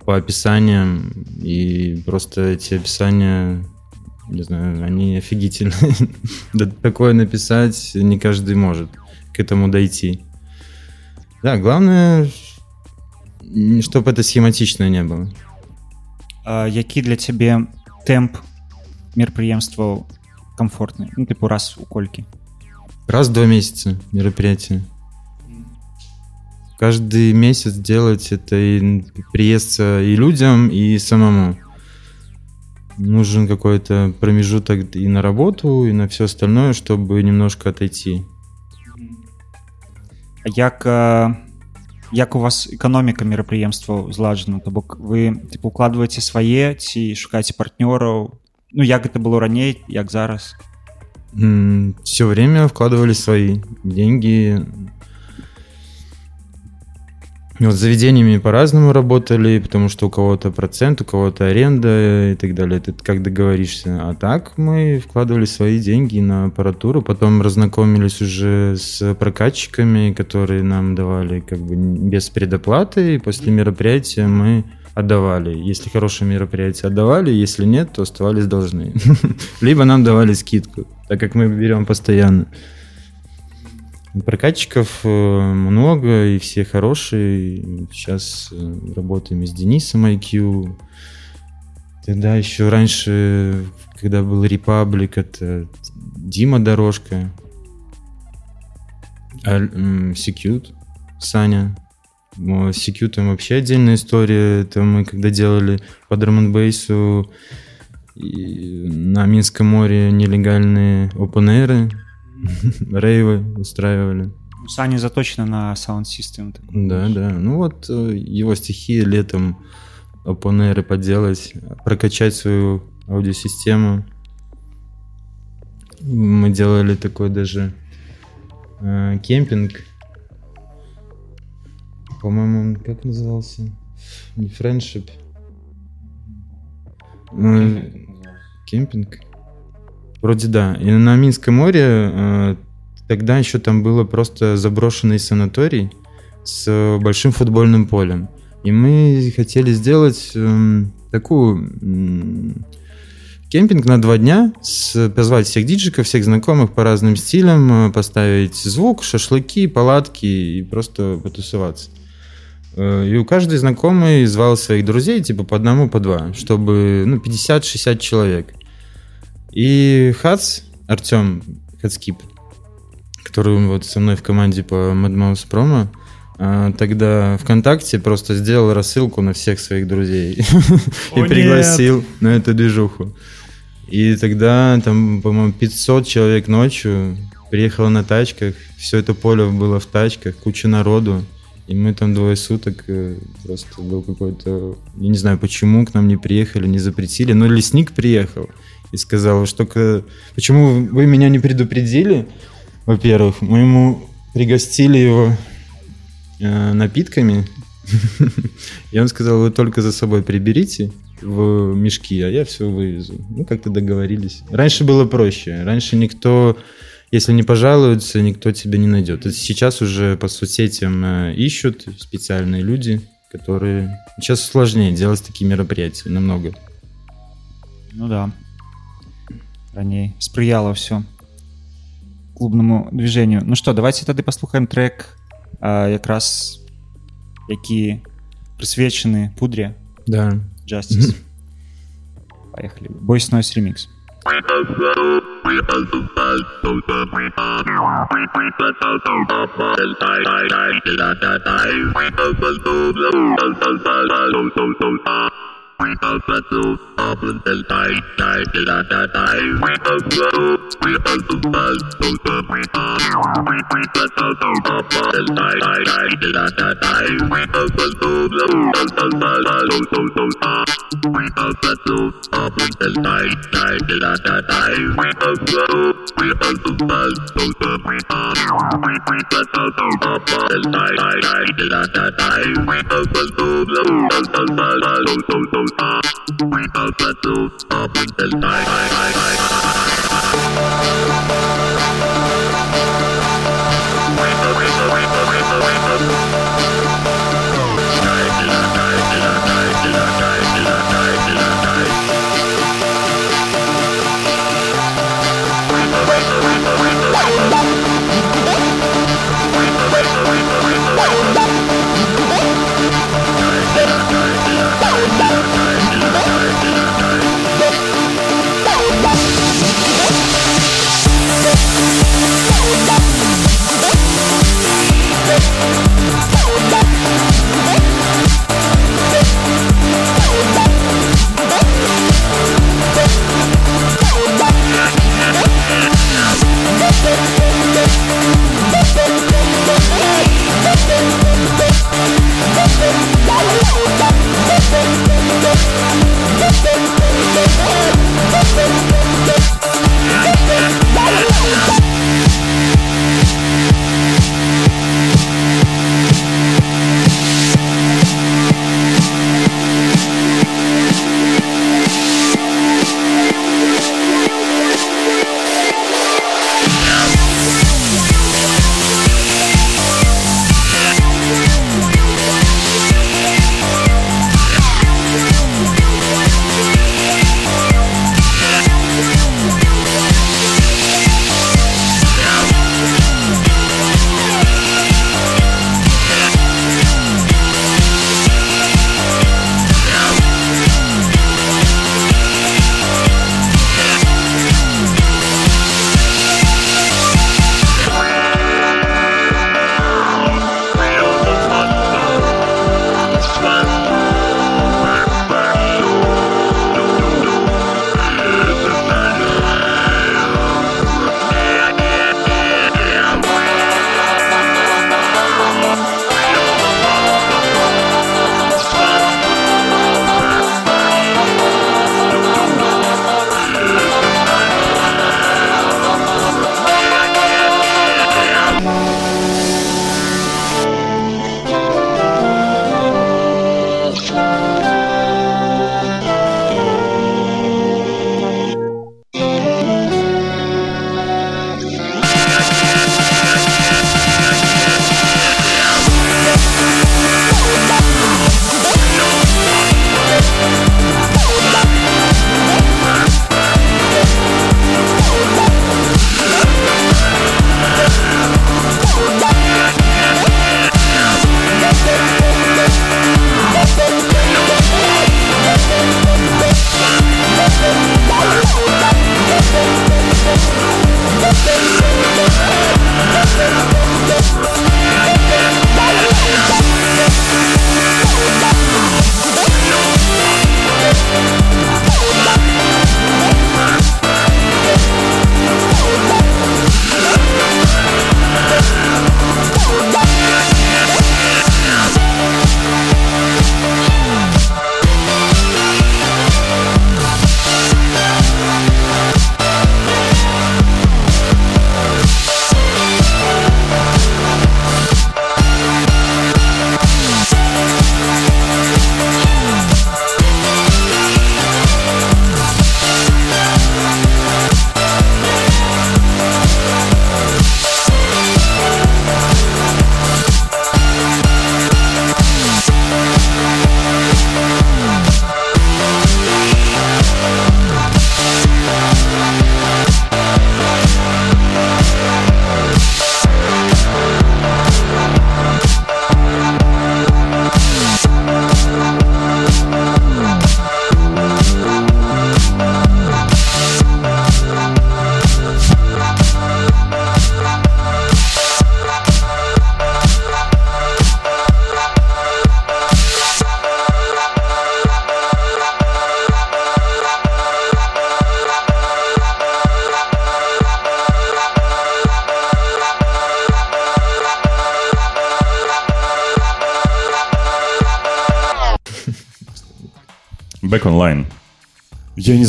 по описаниям, и просто эти описания, не знаю, они офигительные. Да такое написать не каждый может к этому дойти. Да, главное, чтобы это схематично не было. а, які для цябе тэмп мерапрыемстваў комфортны ну тыпу раз у колькі Раз в два месяца мероприятие. Каждый месяц делать это и приесться и людям, и самому. Нужен какой-то промежуток и на работу, и на все остальное, чтобы немножко отойти. А як а, як у вас эканоміка мерапрыемстваў зладжана то бок вы типа укладваеце свае ці шукаеце партнёраў ну як гэта было раней як зараз Все время вкладывали свои деньги. вот с заведениями по-разному работали, потому что у кого-то процент, у кого-то аренда и так далее. Это как договоришься. А так мы вкладывали свои деньги на аппаратуру, потом разнакомились уже с прокатчиками, которые нам давали как бы без предоплаты, и после мероприятия мы отдавали. Если хорошее мероприятие отдавали, если нет, то оставались должны. Либо нам давали скидку, так как мы берем постоянно. Прокатчиков э, много, и все хорошие. Сейчас э, работаем с Денисом IQ. Тогда еще раньше, когда был Репаблик, это Дима Дорожка. А, Secute, Саня. Ну, С Secute вообще отдельная история. Это мы когда делали по драм бейсу на Минском море нелегальные опенеры, рейвы устраивали. У сані заточена на саунд систем Да, да. Ну вот э, его стихи летом опенеры поделать, прокачать свою аудиосистему. Мы делали такой даже э, кемпинг. По-моему, он как назывался? Не френдшип. Ну, Кемпинг. Вроде да. И на Минском море э, тогда еще там было просто заброшенный санаторий с большим футбольным полем. И мы хотели сделать эм, такую м, кемпинг на два дня, с- позвать всех диджиков, всех знакомых по разным стилям, э, поставить звук, шашлыки, палатки и просто потусоваться. Э, И у каждой знакомый звал своих друзей, типа по одному, по два, чтобы, ну, 50-60 человек. И Хац, Артем Хацкип, который вот со мной в команде по Mad Mouse Promo, а, тогда ВКонтакте просто сделал рассылку на всех своих друзей и пригласил на эту движуху. И тогда там, по-моему, 500 человек ночью приехало на тачках, все это поле было в тачках, куча народу. И мы там двое суток э, просто был какой-то... Я не знаю, почему к нам не приехали, не запретили, но лесник приехал и сказал, что почему вы меня не предупредили, во-первых, мы ему пригостили его э, напитками, и он сказал, вы только за собой приберите в мешки, а я все вывезу. Ну, как-то договорились. Раньше было проще. Раньше никто, если не пожалуется, никто тебя не найдет. Сейчас уже по соцсетям э, ищут специальные люди, которые... Сейчас сложнее делать такие мероприятия намного. Ну да Раней сприяло все клубному движенню. Ну що, давайте тоді послухаємо трек, а, якраз які присвячені пудрі Да. Justice. Поехали. Boys Noise Remix. Thank We are the two, up and die, die, die, die, die, die. We are the we are the best, so the we are. We we the two, up and die, die, die, die, die, die, die. We are the two, the the the the the the the the the. We are the two, up and die, die, die, die, die, die. We are the we are the best, so the we are. We we the two, up and die, die, die, die, die, die. We are the two, the the the the the the the. We have to stop with the night.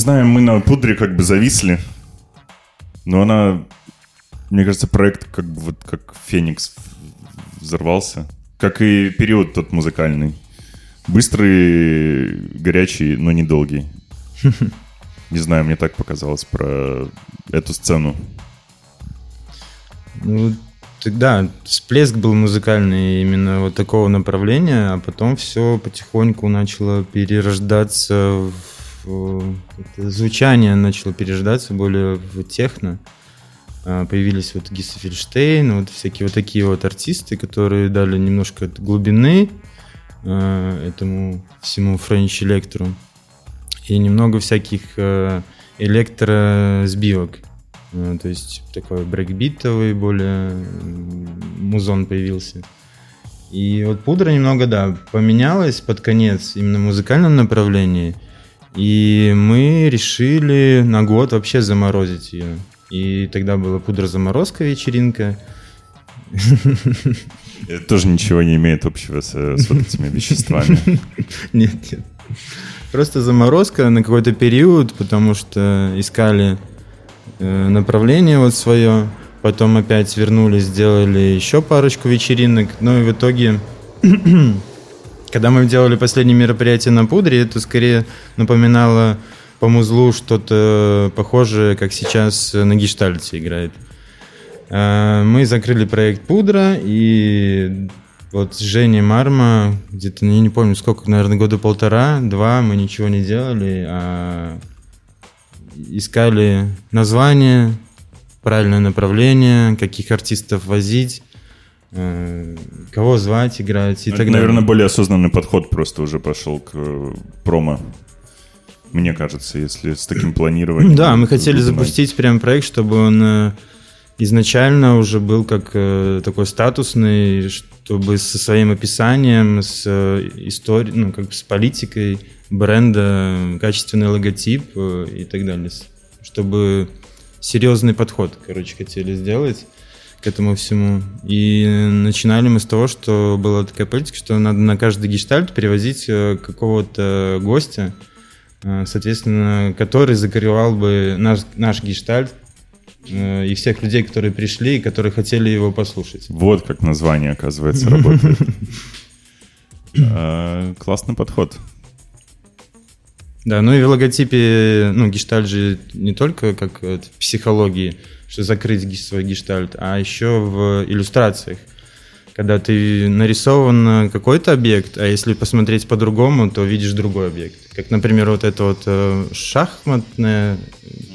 Знаю, мы на пудре как бы зависли, но она, мне кажется, проект как бы вот как Феникс взорвался. Как и период тот музыкальный. Быстрый, горячий, но недолгий. Не знаю, мне так показалось про эту сцену. Ну, тогда всплеск был музыкальный именно вот такого направления, а потом все потихоньку начало перерождаться в... как-то Звучание начало перерождаться более в техно. А, Появились вот Gesaffelstein, вот всякие вот такие вот артисты, которые дали немножко глубины э, этому всему French электру и немного всяких э, электросбивок. Э, То есть такой брейкбитовый более музон появился. И вот пудра немного, да, поменялась под конец именно в музыкальном направлении. И мы решили на год вообще заморозить ее. И тогда была пудра-заморозка вечеринка. Это тоже ничего не имеет общего с, с вот этими веществами. Нет, нет. Просто заморозка на какой-то период, потому что искали э, направление вот свое. Потом опять вернулись, сделали еще парочку вечеринок. Ну и в итоге, когда мы делали последнее мероприятие на пудре, это скорее напоминало по музлу что-то похожее, как сейчас на гештальте играет. Э, Мы закрыли проект Пудра, и вот с Женей Марма, где-то, я не помню, сколько, наверное, года полтора, два, мы ничего не делали, а искали название, правильное направление, каких артистов возить, кого звать, играть и Это, так наверное, далее. более осознанный подход просто уже пошел к э, промо. Мне кажется, если с таким планированием. Да, мы хотели запустить прям проект, чтобы он э, изначально уже был как э, такой статусный, чтобы со своим описанием, с историей, ну, как бы с политикой бренда, качественный логотип и так далее. Чтобы серьезный подход, короче, хотели сделать к этому всему. И начинали мы с того, что была такая политика, что надо на каждый гештальт перевозить э, какого-то гостя, э, соответственно, который закрывал бы наш, наш гештальт э, и всех людей, которые пришли и которые хотели его послушать. Вот как название, оказывается, работает. Классный подход. Да, ну и в логотипе, ну, гештальт же не только как в психологии, что закрыть свой гештальт, а еще в иллюстрациях. Когда ты нарисован какой-то объект, а если посмотреть по-другому, то видишь другой объект. Как, например, вот эта вот э, шахматная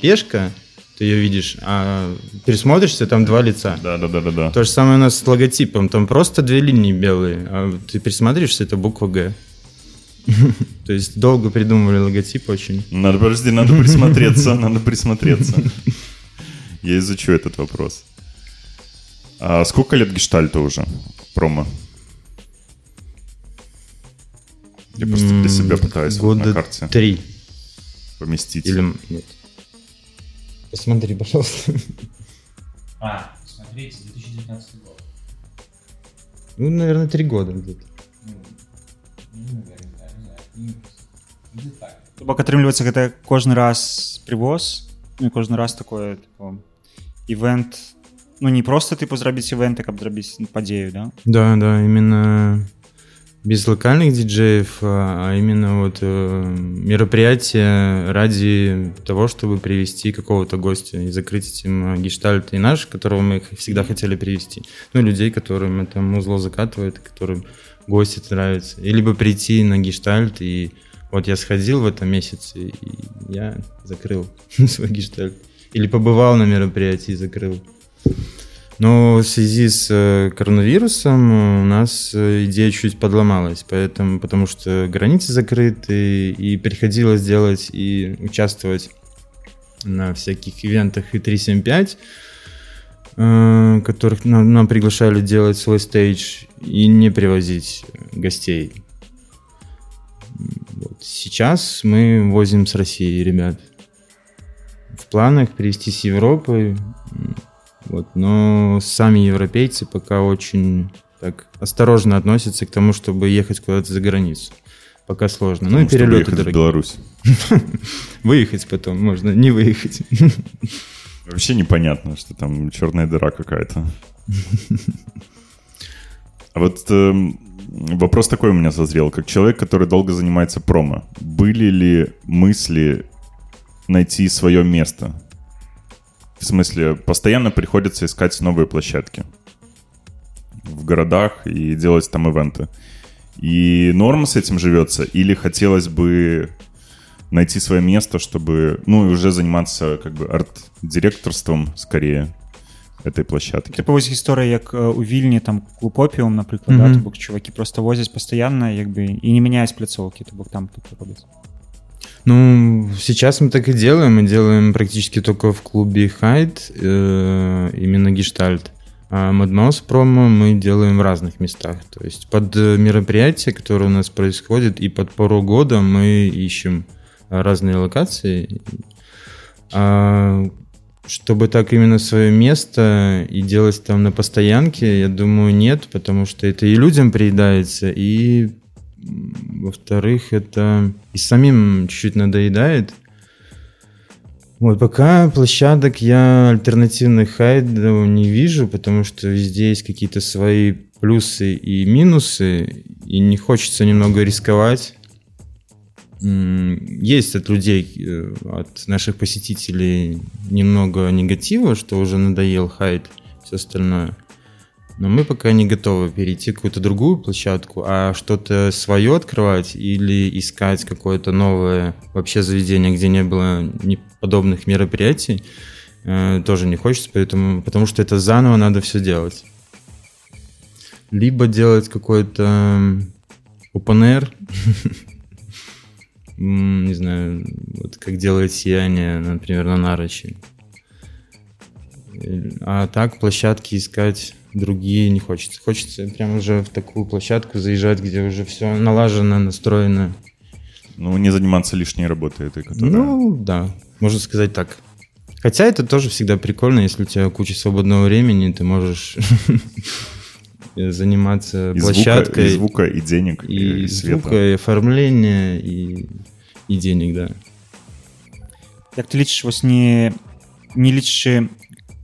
пешка, ты ее видишь, а пересмотришься, там два лица. Да, да, да, да, да. То же самое у нас с логотипом. Там просто две линии белые, а ты пересмотришься, это буква Г. То есть долго придумывали логотип очень. Надо, подожди, надо присмотреться, надо присмотреться. Я изучу этот вопрос. А сколько лет гештальту уже? Промо. Я просто для себя пытаюсь вот на карте три. поместить. Или нет. Посмотри, пожалуйста. А, смотрите, 2019 год. Ну, наверное, три года где-то. То бок атрымліваецца гэта кожны раз привоз ну кожны раз такое типу, івент ну не просто типу зрабіць івенты каб зрабіць падзею да Да, да, именно без локальных диджеев, а а именно вот э, мероприятие ради того, чтобы привести какого-то гостя и закрыть этим э, гештальт и наш, которого мы х- всегда хотели привести. Ну, людей, которым это музло закатывает, которым гости это нравится. И либо прийти на гештальт и вот я сходил в этом месяце, и я закрыл свой гештальт. Или побывал на мероприятии и закрыл. Но в связи с э, коронавирусом э, у нас э, идея чуть подломалась, поэтому, потому что границы закрыты, и приходилось делать и участвовать на всяких ивентах и 375, э, которых нам, нам приглашали делать свой стейдж, и не привозить гостей. Вот. Сейчас мы возим с России ребят. Планах привезти с Европы, вот, но сами европейцы пока очень так осторожно относятся к тому, чтобы ехать куда-то за границу. пока сложно. Ну и Потому перелеты выехать в дорогие. Беларусь. Выехать потом можно, не выехать. Вообще непонятно, что там черная дыра какая-то. А вот эм, вопрос такой у меня созрел. Как человек, который долго занимается промо, были ли мысли найти свое место? В смысле, постоянно приходится искать новые площадки в городах и делать там ивенты. И норм с этим живется? Или хотелось бы найти свое место, чтобы, ну, и уже заниматься как бы арт-директорством скорее этой площадки? Типа вось гісторыя як э, у вільні там клуб опіум напрыклад да, Мгм. то бок чувакі просто возяць пастаянна як бы і не мяняюць пляцоўкі то бок там тут робяць ну, сейчас мы так и делаем. Мы делаем практически только в клубе Хайд, э, именно гештальт. А Мадмаус промо мы делаем в разных местах. То есть под э, мероприятия, которые у нас происходят, и под пору года мы ищем разные локации. А чтобы так именно свое место и делать там на постоянке, я думаю, нет, потому что это и людям приедается, и во-вторых, это и самим чуть-чуть надоедает. Вот пока площадок я альтернативных хайдов не вижу, потому что везде есть какие-то свои плюсы и минусы, и не хочется немного рисковать. Есть от людей, э, от наших посетителей немного негатива, что уже надоел хайд, все остальное. Но мы пока не готовы перейти в какую-то другую площадку, а что-то свое открывать или искать какое-то новое вообще заведение, где не было подобных мероприятий, э, тоже не хочется, поэтому, потому что это заново надо все делать. Либо делать какой-то open не знаю, вот как делает сияние, например, на Нарочи. Э, А так площадки искать другие не хочется. Хочется прям уже в такую площадку заезжать, где уже все налажено, настроено. Ну, не заниматься лишней работой этой, которая... Ну, да, можно сказать так. Хотя это тоже всегда прикольно, если у тебя куча свободного времени, ты можешь заниматься и звука, площадкой. и звука, и денег, и, и света. звука, и оформления, и, и денег, да. як ты лічыш вось не не лічачы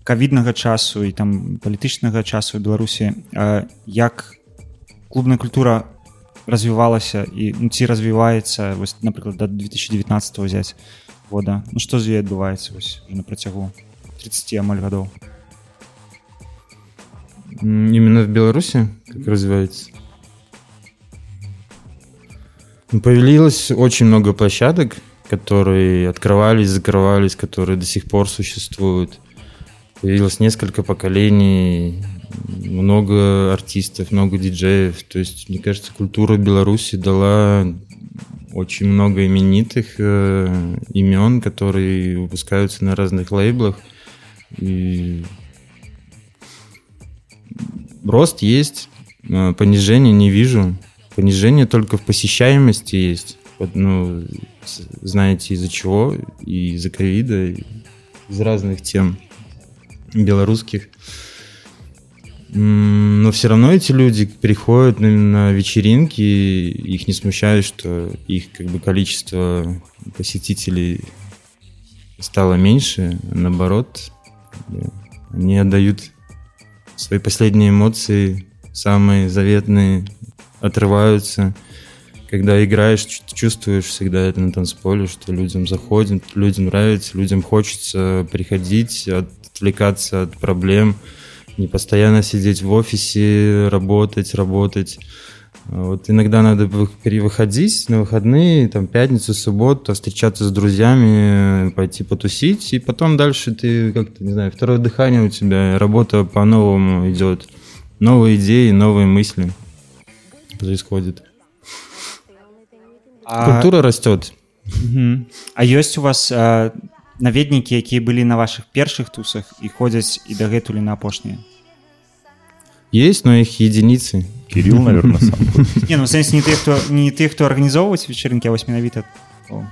кавіднага часу і там палітычнага часу ў беларусі э, як клубная культура развівалася і ну, ці развіваецца вось напрыклад да 2019 взять года ну што з ёй адбываецца вось уже на працягу 30 амаль гадоў М, Именно в Беларуси как развивается? Ну, Появилось очень много площадок, которые открывались, закрывались, которые до сих пор существуют. Появилось несколько поколений, много артистов, много диджеев. То есть, мне кажется, культура Беларуси дала очень много именитых э, имен, которые выпускаются на разных лейблах. И рост есть, э, понижения не вижу. Понижение только в посещаемости есть. Ну, знаете, из-за чего? И из-за ковида, из разных тем белорусских. Но все равно эти люди приходят на, вечеринки, их не смущает, что их как бы количество посетителей стало меньше, наоборот, они отдают свои последние эмоции, самые заветные, отрываются. Когда играешь, чу- чувствуешь всегда это на танцполе, что людям заходит, людям нравится, людям хочется приходить, отвлекаться от проблем, не постоянно сидеть в офисе, работать, работать. А Вот иногда надо вы- перевыходить на выходные, там, пятницу, субботу, встречаться с друзьями, пойти потусить, и потом дальше ты как-то, не знаю, второе дыхание у тебя, работа по-новому идет. Новые идеи, новые мысли происходят. а, Культура растет. Мгм. а ёсць у вас э, наведнікі якія былі на ваших першых тусах і ходзяць і дагэтуль на апошнія Есть, но их единицы. Кирилл, наверное, сам. ходит. не ну в сэнсе не тых хто не тых хто арганізоўваць вечерынкі а вось менавіта о,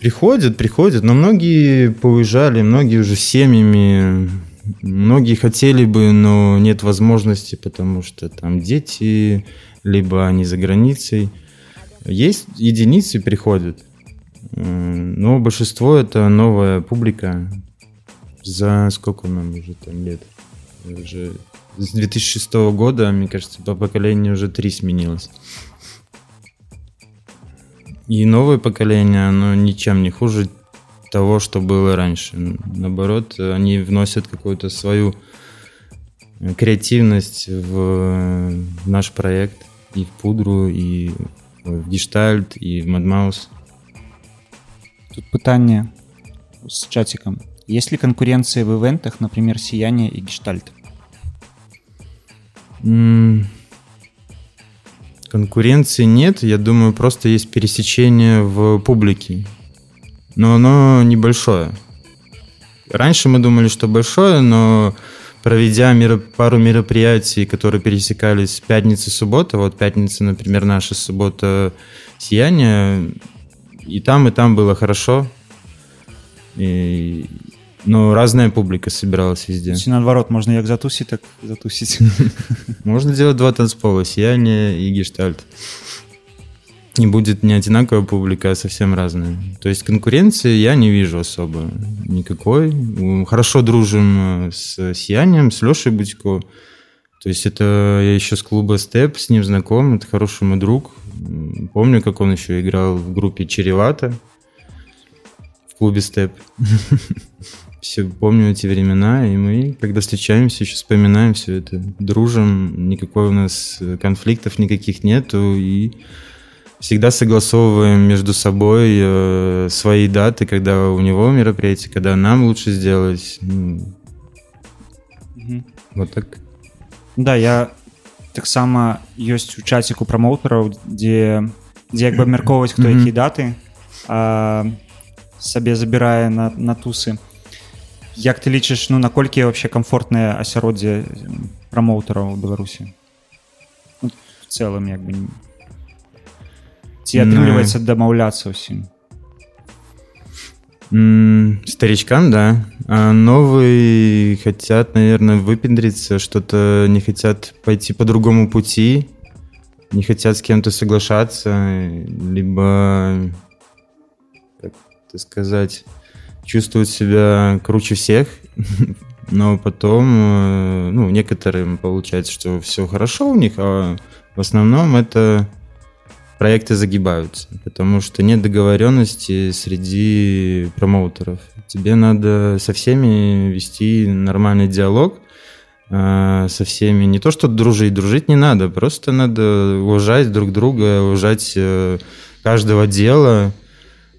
Приходят, приходят, но многие поуезжали, многие уже с семьями, многие хотели бы, но нет возможности, потому что там дети, либо они за границей. Есть единицы приходят, М, но большинство это новая публика. За сколько нам уже там лет? Уже с 2006 года, мне кажется, по поколению уже три сменилось. И новое поколение, оно ничем не хуже того, что было раньше. Наоборот, они вносят какую-то свою э, креативность в э, наш проект. И в пудру, и в гештальт, и в Мадмаус. Тут питання з чатиком. Есть ли конкуренция в ивентах, например, «Сияние» и «Гештальт»? Конкуренции нет, я думаю, просто есть пересечение в публике. Но оно небольшое. Раньше мы думали, что большое, но проведя меро- пару мероприятий, которые пересекались пятница, суббота, вот пятница, например, наша суббота сияние, и там, и там было хорошо. И- Но разная публика собиралась везде. Ці наоборот, можна як затусить, так затусить. Можно делать два танцпола, сияние и гештальт. И будет не одинаковая публика, а совсем разная. То есть конкуренции я не вижу особо никакой. Хорошо дружим э, с Сиянием, с Лешей Будько. То есть это я еще с клуба Степ, с ним знаком, это хороший мой друг. Помню, как он еще играл в группе Черевата в клубе Степ. Все помню эти времена, и мы, когда встречаемся, еще вспоминаем все это, дружим, никакой у нас э, конфликтов никаких нету, и всегда согласовываем между собой э, свои даты, когда у него мероприятие, когда нам лучше сделать. Ну, Мгм. Вот так. Да, я таксама ёсць у чаціку прамоутараў, дзе дзе як бы абмяркоўваць хто Мгм. якія даты а, сабе забірае на, на тусы. Як ты лічыш, ну наколькі вообще комфортнае асяроддзе м, прамоутараў у Беларусі? Ну, в цэлым як бы ці Ну. атрымліваецца дамаўляцца ўсім. Старичкам, да. А новые хотят, наверное, выпендриться, что-то не хотят пойти по другому пути, не хотят с кем-то соглашаться, либо, как это сказать, чувствуют себя круче всех, но потом, э, ну, некоторым получается, что все хорошо у них, а в основном это проекты загибаются, потому что нет договоренности среди промоутеров. Тебе надо со всеми вести нормальный диалог, а, со всеми не то что дружить, дружить не надо, просто надо уважать друг друга, уважать э, каждого дела,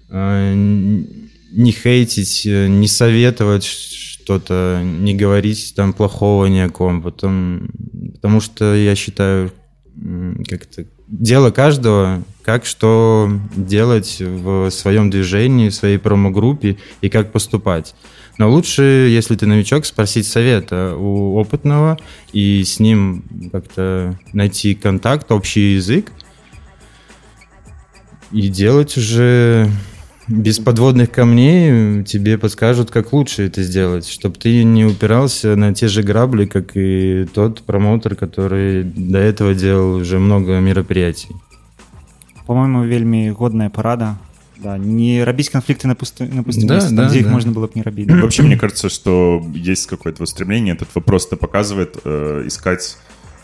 а, не хейтить, э, не советовать что-то, не говорить там плохого ни о ком, потом, потому что я считаю, как-то дело каждого, как что делать в своем движении, в своей промо-группе и как поступать. Но лучше, если ты новичок, спросить совета у опытного и с ним как-то найти контакт, общий язык и делать уже без подводных камней тебе подскажут, как лучше это сделать, чтобы ты не упирался на те же грабли, как и тот промоутер, который до этого делал уже много мероприятий. По-моему, вельмі годная парада. Да, не рабіць канфлікты на пусты на пустым Да, месте, там, да, дзе іх да. можна было б не рабіць. Вообще, мне кажется, что есть какое-то устремление. Этот вопрос-то показывает э, искать,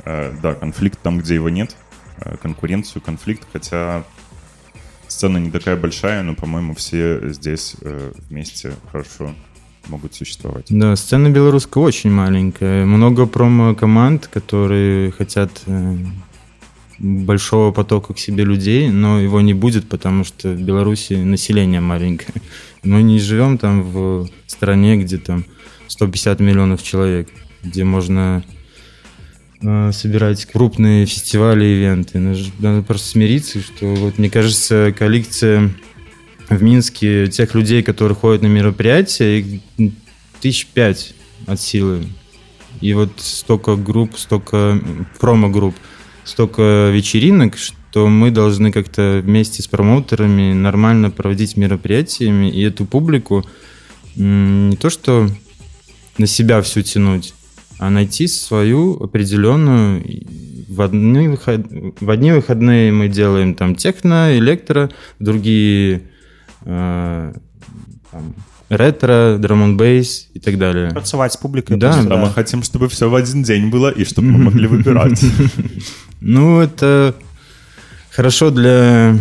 э, да, конфликт там, где его нет, э, конкуренцию, конфликт, хотя сцена не такая большая, но, по-моему, все здесь э, вместе хорошо могут существовать. Да, сцена белорусская очень маленькая. Много промо-команд, которые хотят э, большого потока к себе людей, но его не будет, потому что в Беларуси население маленькое. Мы не живем там в стране, где там 150 миллионов человек, где можно собирать крупные фестивали ивенты. Надо Надо просто смириться, что вот мне кажется, коллекция в Минске тех людей, которые ходят на мероприятия, их тысяч пять от силы. И вот столько групп, столько промо-групп, столько вечеринок, что мы должны как-то вместе с промоутерами нормально проводить мероприятиями и эту публику не то что на себя всю тянуть, а найти свою определенную в одни, выход... в одни выходные мы делаем там техно, электро, другие э, там, ретро, драм бейс и так далее. Танцевать с публикой. Да, да. А мы хотим, чтобы все в один день было и чтобы мы могли выбирать. Ну, это хорошо для,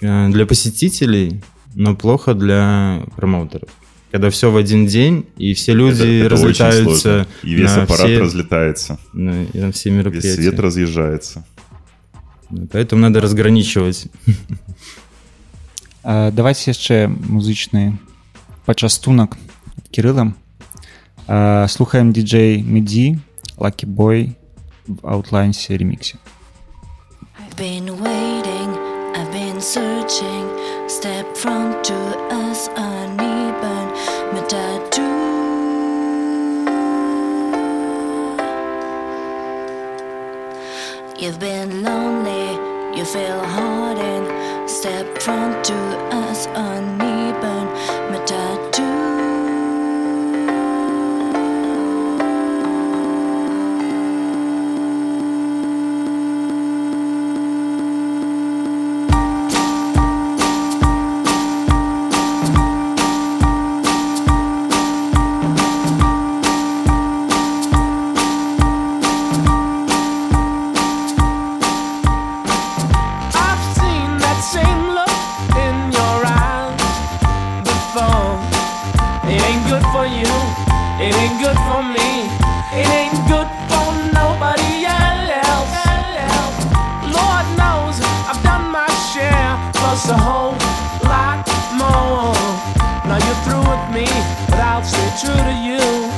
э, для посетителей, но плохо для промоутеров когда все в один день, и все люди это, это разлетаются. И весь аппарат все, разлетается. На, и на все мероприятия. Весь свет разъезжается. Поэтому надо разграничивать. А, давайте яшчэ музычный пачастунак Кириллом. А, слухаем диджей меди Lucky Boy, в аутлайнсе ремиксе I've been waiting, I've been searching, step from to You've been lonely, you feel hardened. Step front to us on me, but I'll stay true to you.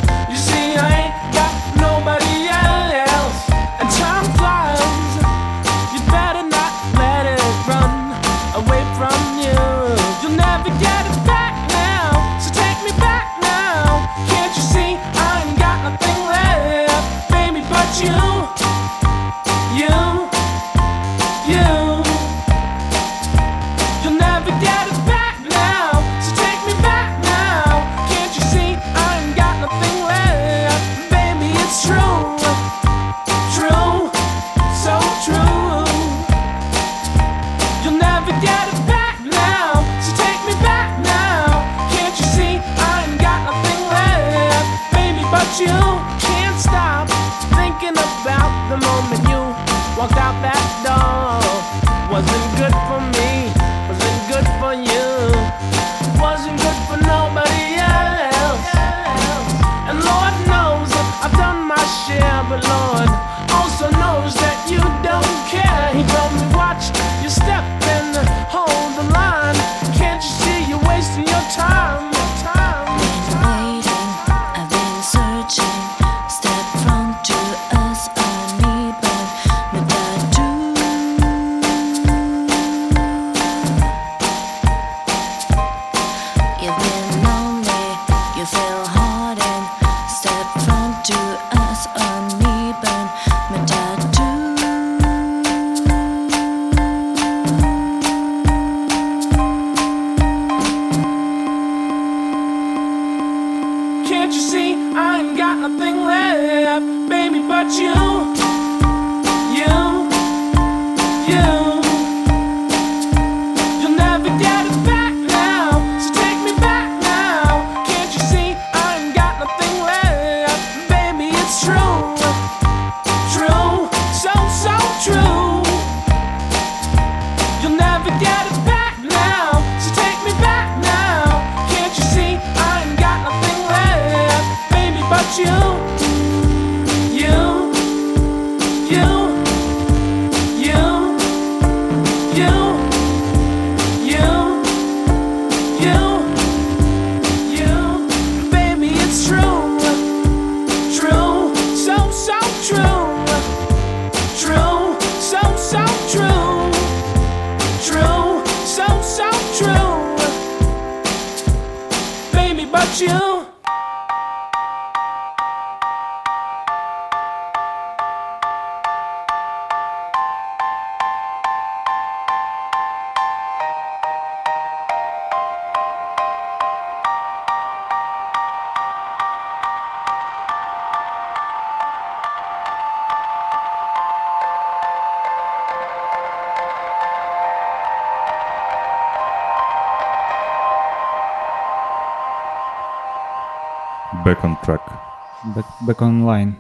Back, back online.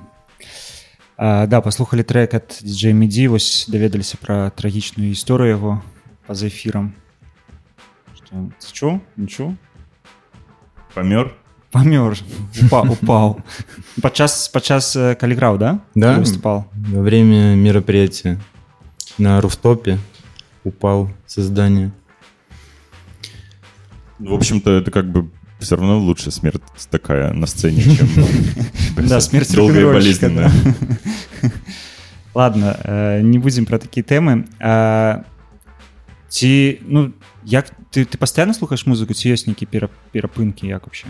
А, да, паслухалі трек ад DJ Меді, вось даведаліся пра трагічную гісторыю яго па-за эфірам. Што, ты чуў? Не чуў? Помер? Памёр, упаў, упаў. Падчас, падчас э, калі граў, да? Да. Калі выступал. Во время мероприятия на руфтопе упал со здания. В общем-то, это как бы все равно лучше смерть такая на сцене, чем Да, смерть долгая и рок-н-ролльщика, болезненная. да. Ладно, э, не будзем пра такія тэмы. А, ці ну як ты ты пастаянна слухаеш музыку ці ёсць нейкі пера, перапынкі як вообще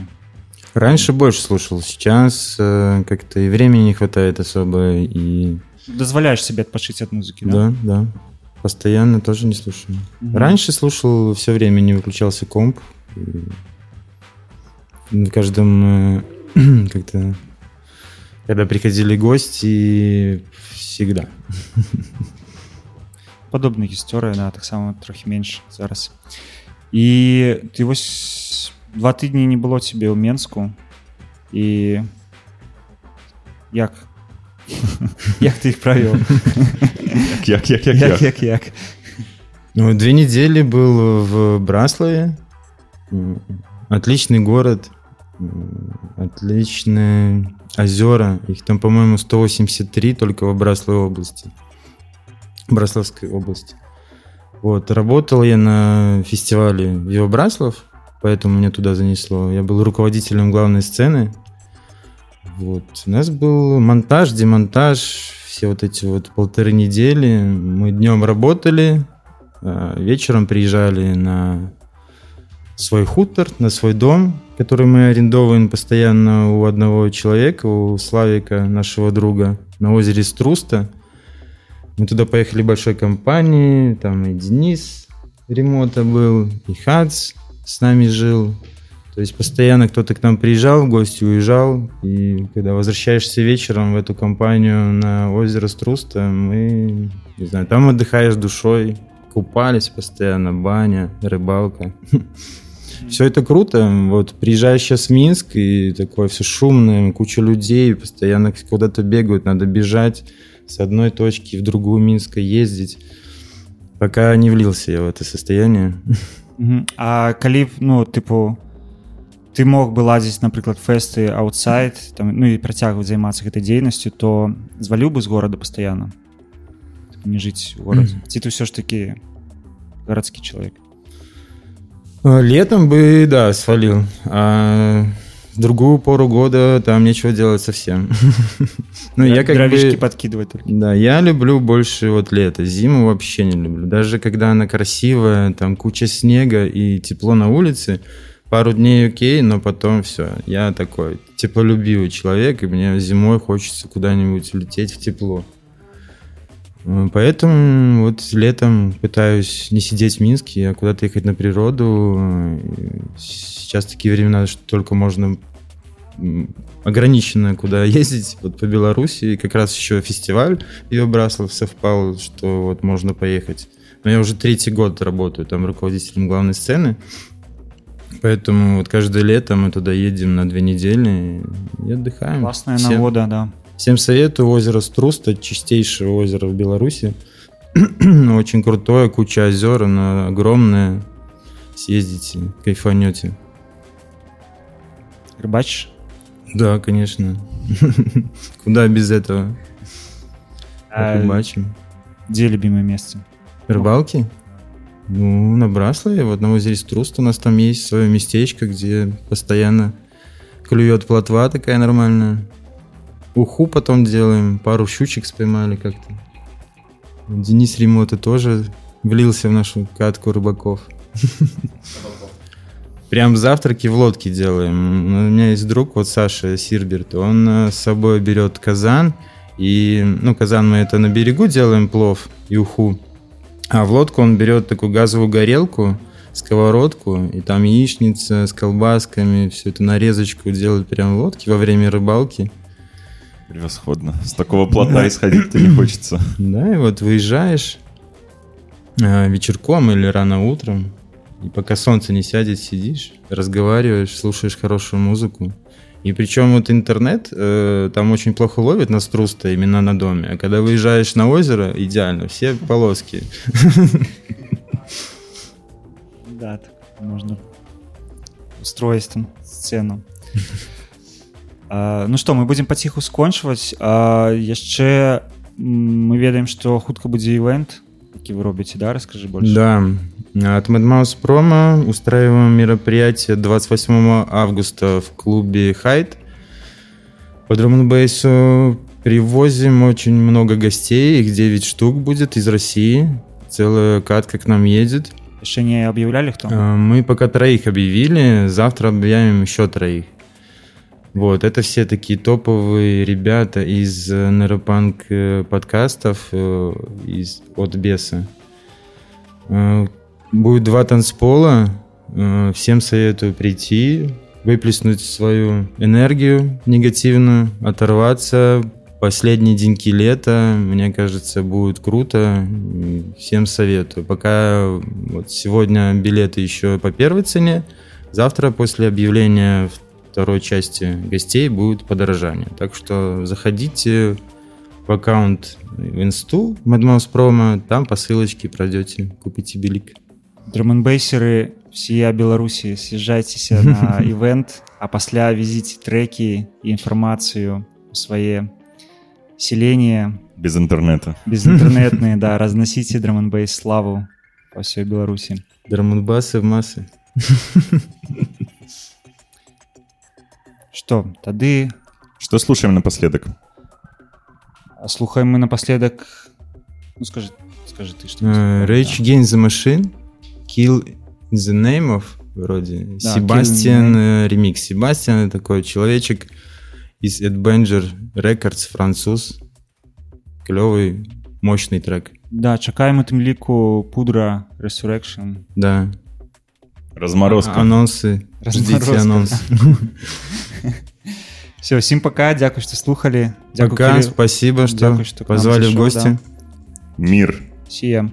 Раньше больше слушал, сейчас э, как-то и времени не хватает особо, и дазваляеш себе адпачыць ад музыкі да, да, постоянно тоже не слушаю. Раньше слушал все время, не выключался комп. и На каждом э, как-то, когда приходили гости, всегда. падобная гісторыя да таксама трохі менш зараз і ты вось два тыдні не было цябе ў менску і як як ты іх правёў Як, як, як, як як. як як Ну, две недели был в Браславе. М, Отличный город. Отличные озера. Их там, по-моему, 183 только в Браславской области. Браславской области. Вот. Работал я на фестивале Вио Браслав, поэтому меня туда занесло. Я был руководителем главной сцены. Вот. У нас был монтаж, демонтаж, все вот эти вот полторы недели. Мы днем работали, а вечером приезжали на свой хутор, на свой дом, который мы арендовываем постоянно у одного человека, у Славика, нашего друга, на озере Струста. Мы туда поехали большой компанией, там и Денис Ремота был, и Хац с нами жил. То есть постоянно кто-то к нам приезжал в гости, уезжал, и когда возвращаешься вечером в эту компанию на озеро Струста, мы, не знаю, там отдыхаешь душой, купались постоянно, баня, рыбалка. Все это круто. Вот приезжаешь сейчас в Минск, и такое все шумное, куча людей, постоянно куда-то бегают, надо бежать с одной точки в другую Минска ездить. Пока не влился я в это состояние. Мгм. А калі б, ну тыпу ты мог бы ладзіць напрыклад фэсты аутсайд там ну і працягваць займацца гэтай дзейнасцю то зваліў бы з горада пастаянна не жыць у горадзе ці ты ўсё ж такі гарадскі чалавек А, Летом бы, да, свалил. А в другую пору года там нечего делать совсем. Ну, я как бы... подкидывать только Да, я люблю больше вот лето. Зиму вообще не люблю. Даже когда она красивая, там куча снега и тепло на улице, пару дней окей, но потом все. Я такой теплолюбивый человек, и мне зимой хочется куда-нибудь улететь в тепло. Поэтому вот летом пытаюсь не сидеть в Минске, а куда-то ехать на природу. Сейчас такие времена, что только можно м, ограниченно куда ездить, вот по Беларуси, и как раз еще фестиваль ее Браслов совпал, что вот можно поехать. Но я уже третий год работаю там руководителем главной сцены, поэтому вот каждое лето мы туда едем на две недели и отдыхаем. классная Всем- нагода да Всем советую озеро Струста, чистейшее озеро в Беларуси. Очень крутое, куча озер, оно огромное. Съездите, кайфанете. рыбачишь Да, конечно. Куда без этого? А, Рыбачим. где любимое место Рыбалки? Ну, на Браславе, вот на озере Струст у нас там есть свое местечко, где постоянно клюет плотва такая нормальная. Уху потом делаем, пару щучек споймали как-то. Денис Ремота тоже влился в нашу катку рыбаков. Прям завтраки в лодке делаем. У меня есть друг, вот Саша Сирберт, он э, с собой берет казан, и, ну, казан мы это на берегу делаем, плов и уху, а в лодку он берет такую газовую горелку, сковородку, и там яичница с колбасками, все это нарезочку делают прямо в лодке во время рыбалки. Превосходно. С такого плота исходить-то не хочется. Да, и вот выезжаешь э, вечерком или рано утром, и пока солнце не сядет, сидишь, разговариваешь, слушаешь хорошую музыку. И причем вот интернет э, там очень плохо ловит на струсто именно на доме. А когда выезжаешь на озеро, идеально, все полоски. Да, так можно устроить там сцену. А, ну што мы будзем паціху скончваць а, яшчэ м, мы ведаем што хутка будзе івент які вы робіце да раскажы больше Да, от Madmouse Промо устраиваем мероприятие 28 августа в клубе Хайт. По драм-н-бейсу привозим очень много гостей, их 9 штук будет из России. Целая катка к нам едет. яшчэ не аб'яўлялі хто А, Мы пока троих объявили, завтра объявим еще троих. Вот, это все такие топовые ребята из э, нейропанк э, подкастов э, из, от Беса. Будет два танцпола. Всем советую прийти, выплеснуть свою энергию негативную, оторваться. Последние деньки лета, мне кажется, будет круто. Всем советую. Пока вот сегодня билеты еще по первой цене, завтра после объявления второй части гостей будет подорожание. Так что заходите в аккаунт в инсту Madmouse Promo, там по ссылочке пройдете, купите билик. драманбейсеры всія беларусі з'язджайцеся на івент а пасля везіце трекі і інфармацыю у свае селение Без интернета. безінтэрнетныя да разнасіце драманбейс славу па ўсёй беларусі Драмонбасы в массы. что тады Что слушаем напоследок? слухаем мы напоследак ну скажи скажи ты что Э, Rage Against the Machine, Kill the Name of, вроде. Да, Себастьян, э, ремикс. Себастьян такой человечек из Adventure Records, француз. Клевый, мощный трек. да чакаем у тым ліку пудра resurrection Да. Разморозка. А- Анонсы. Ждите Разморозка, анонс. все всім пока дзякуй што слухали дзякуй Пока, Кирилл. спасибо, что Дякую, что нам позвали в гости. да. Мир. сіям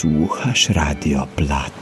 Słuchasz Radio Plato.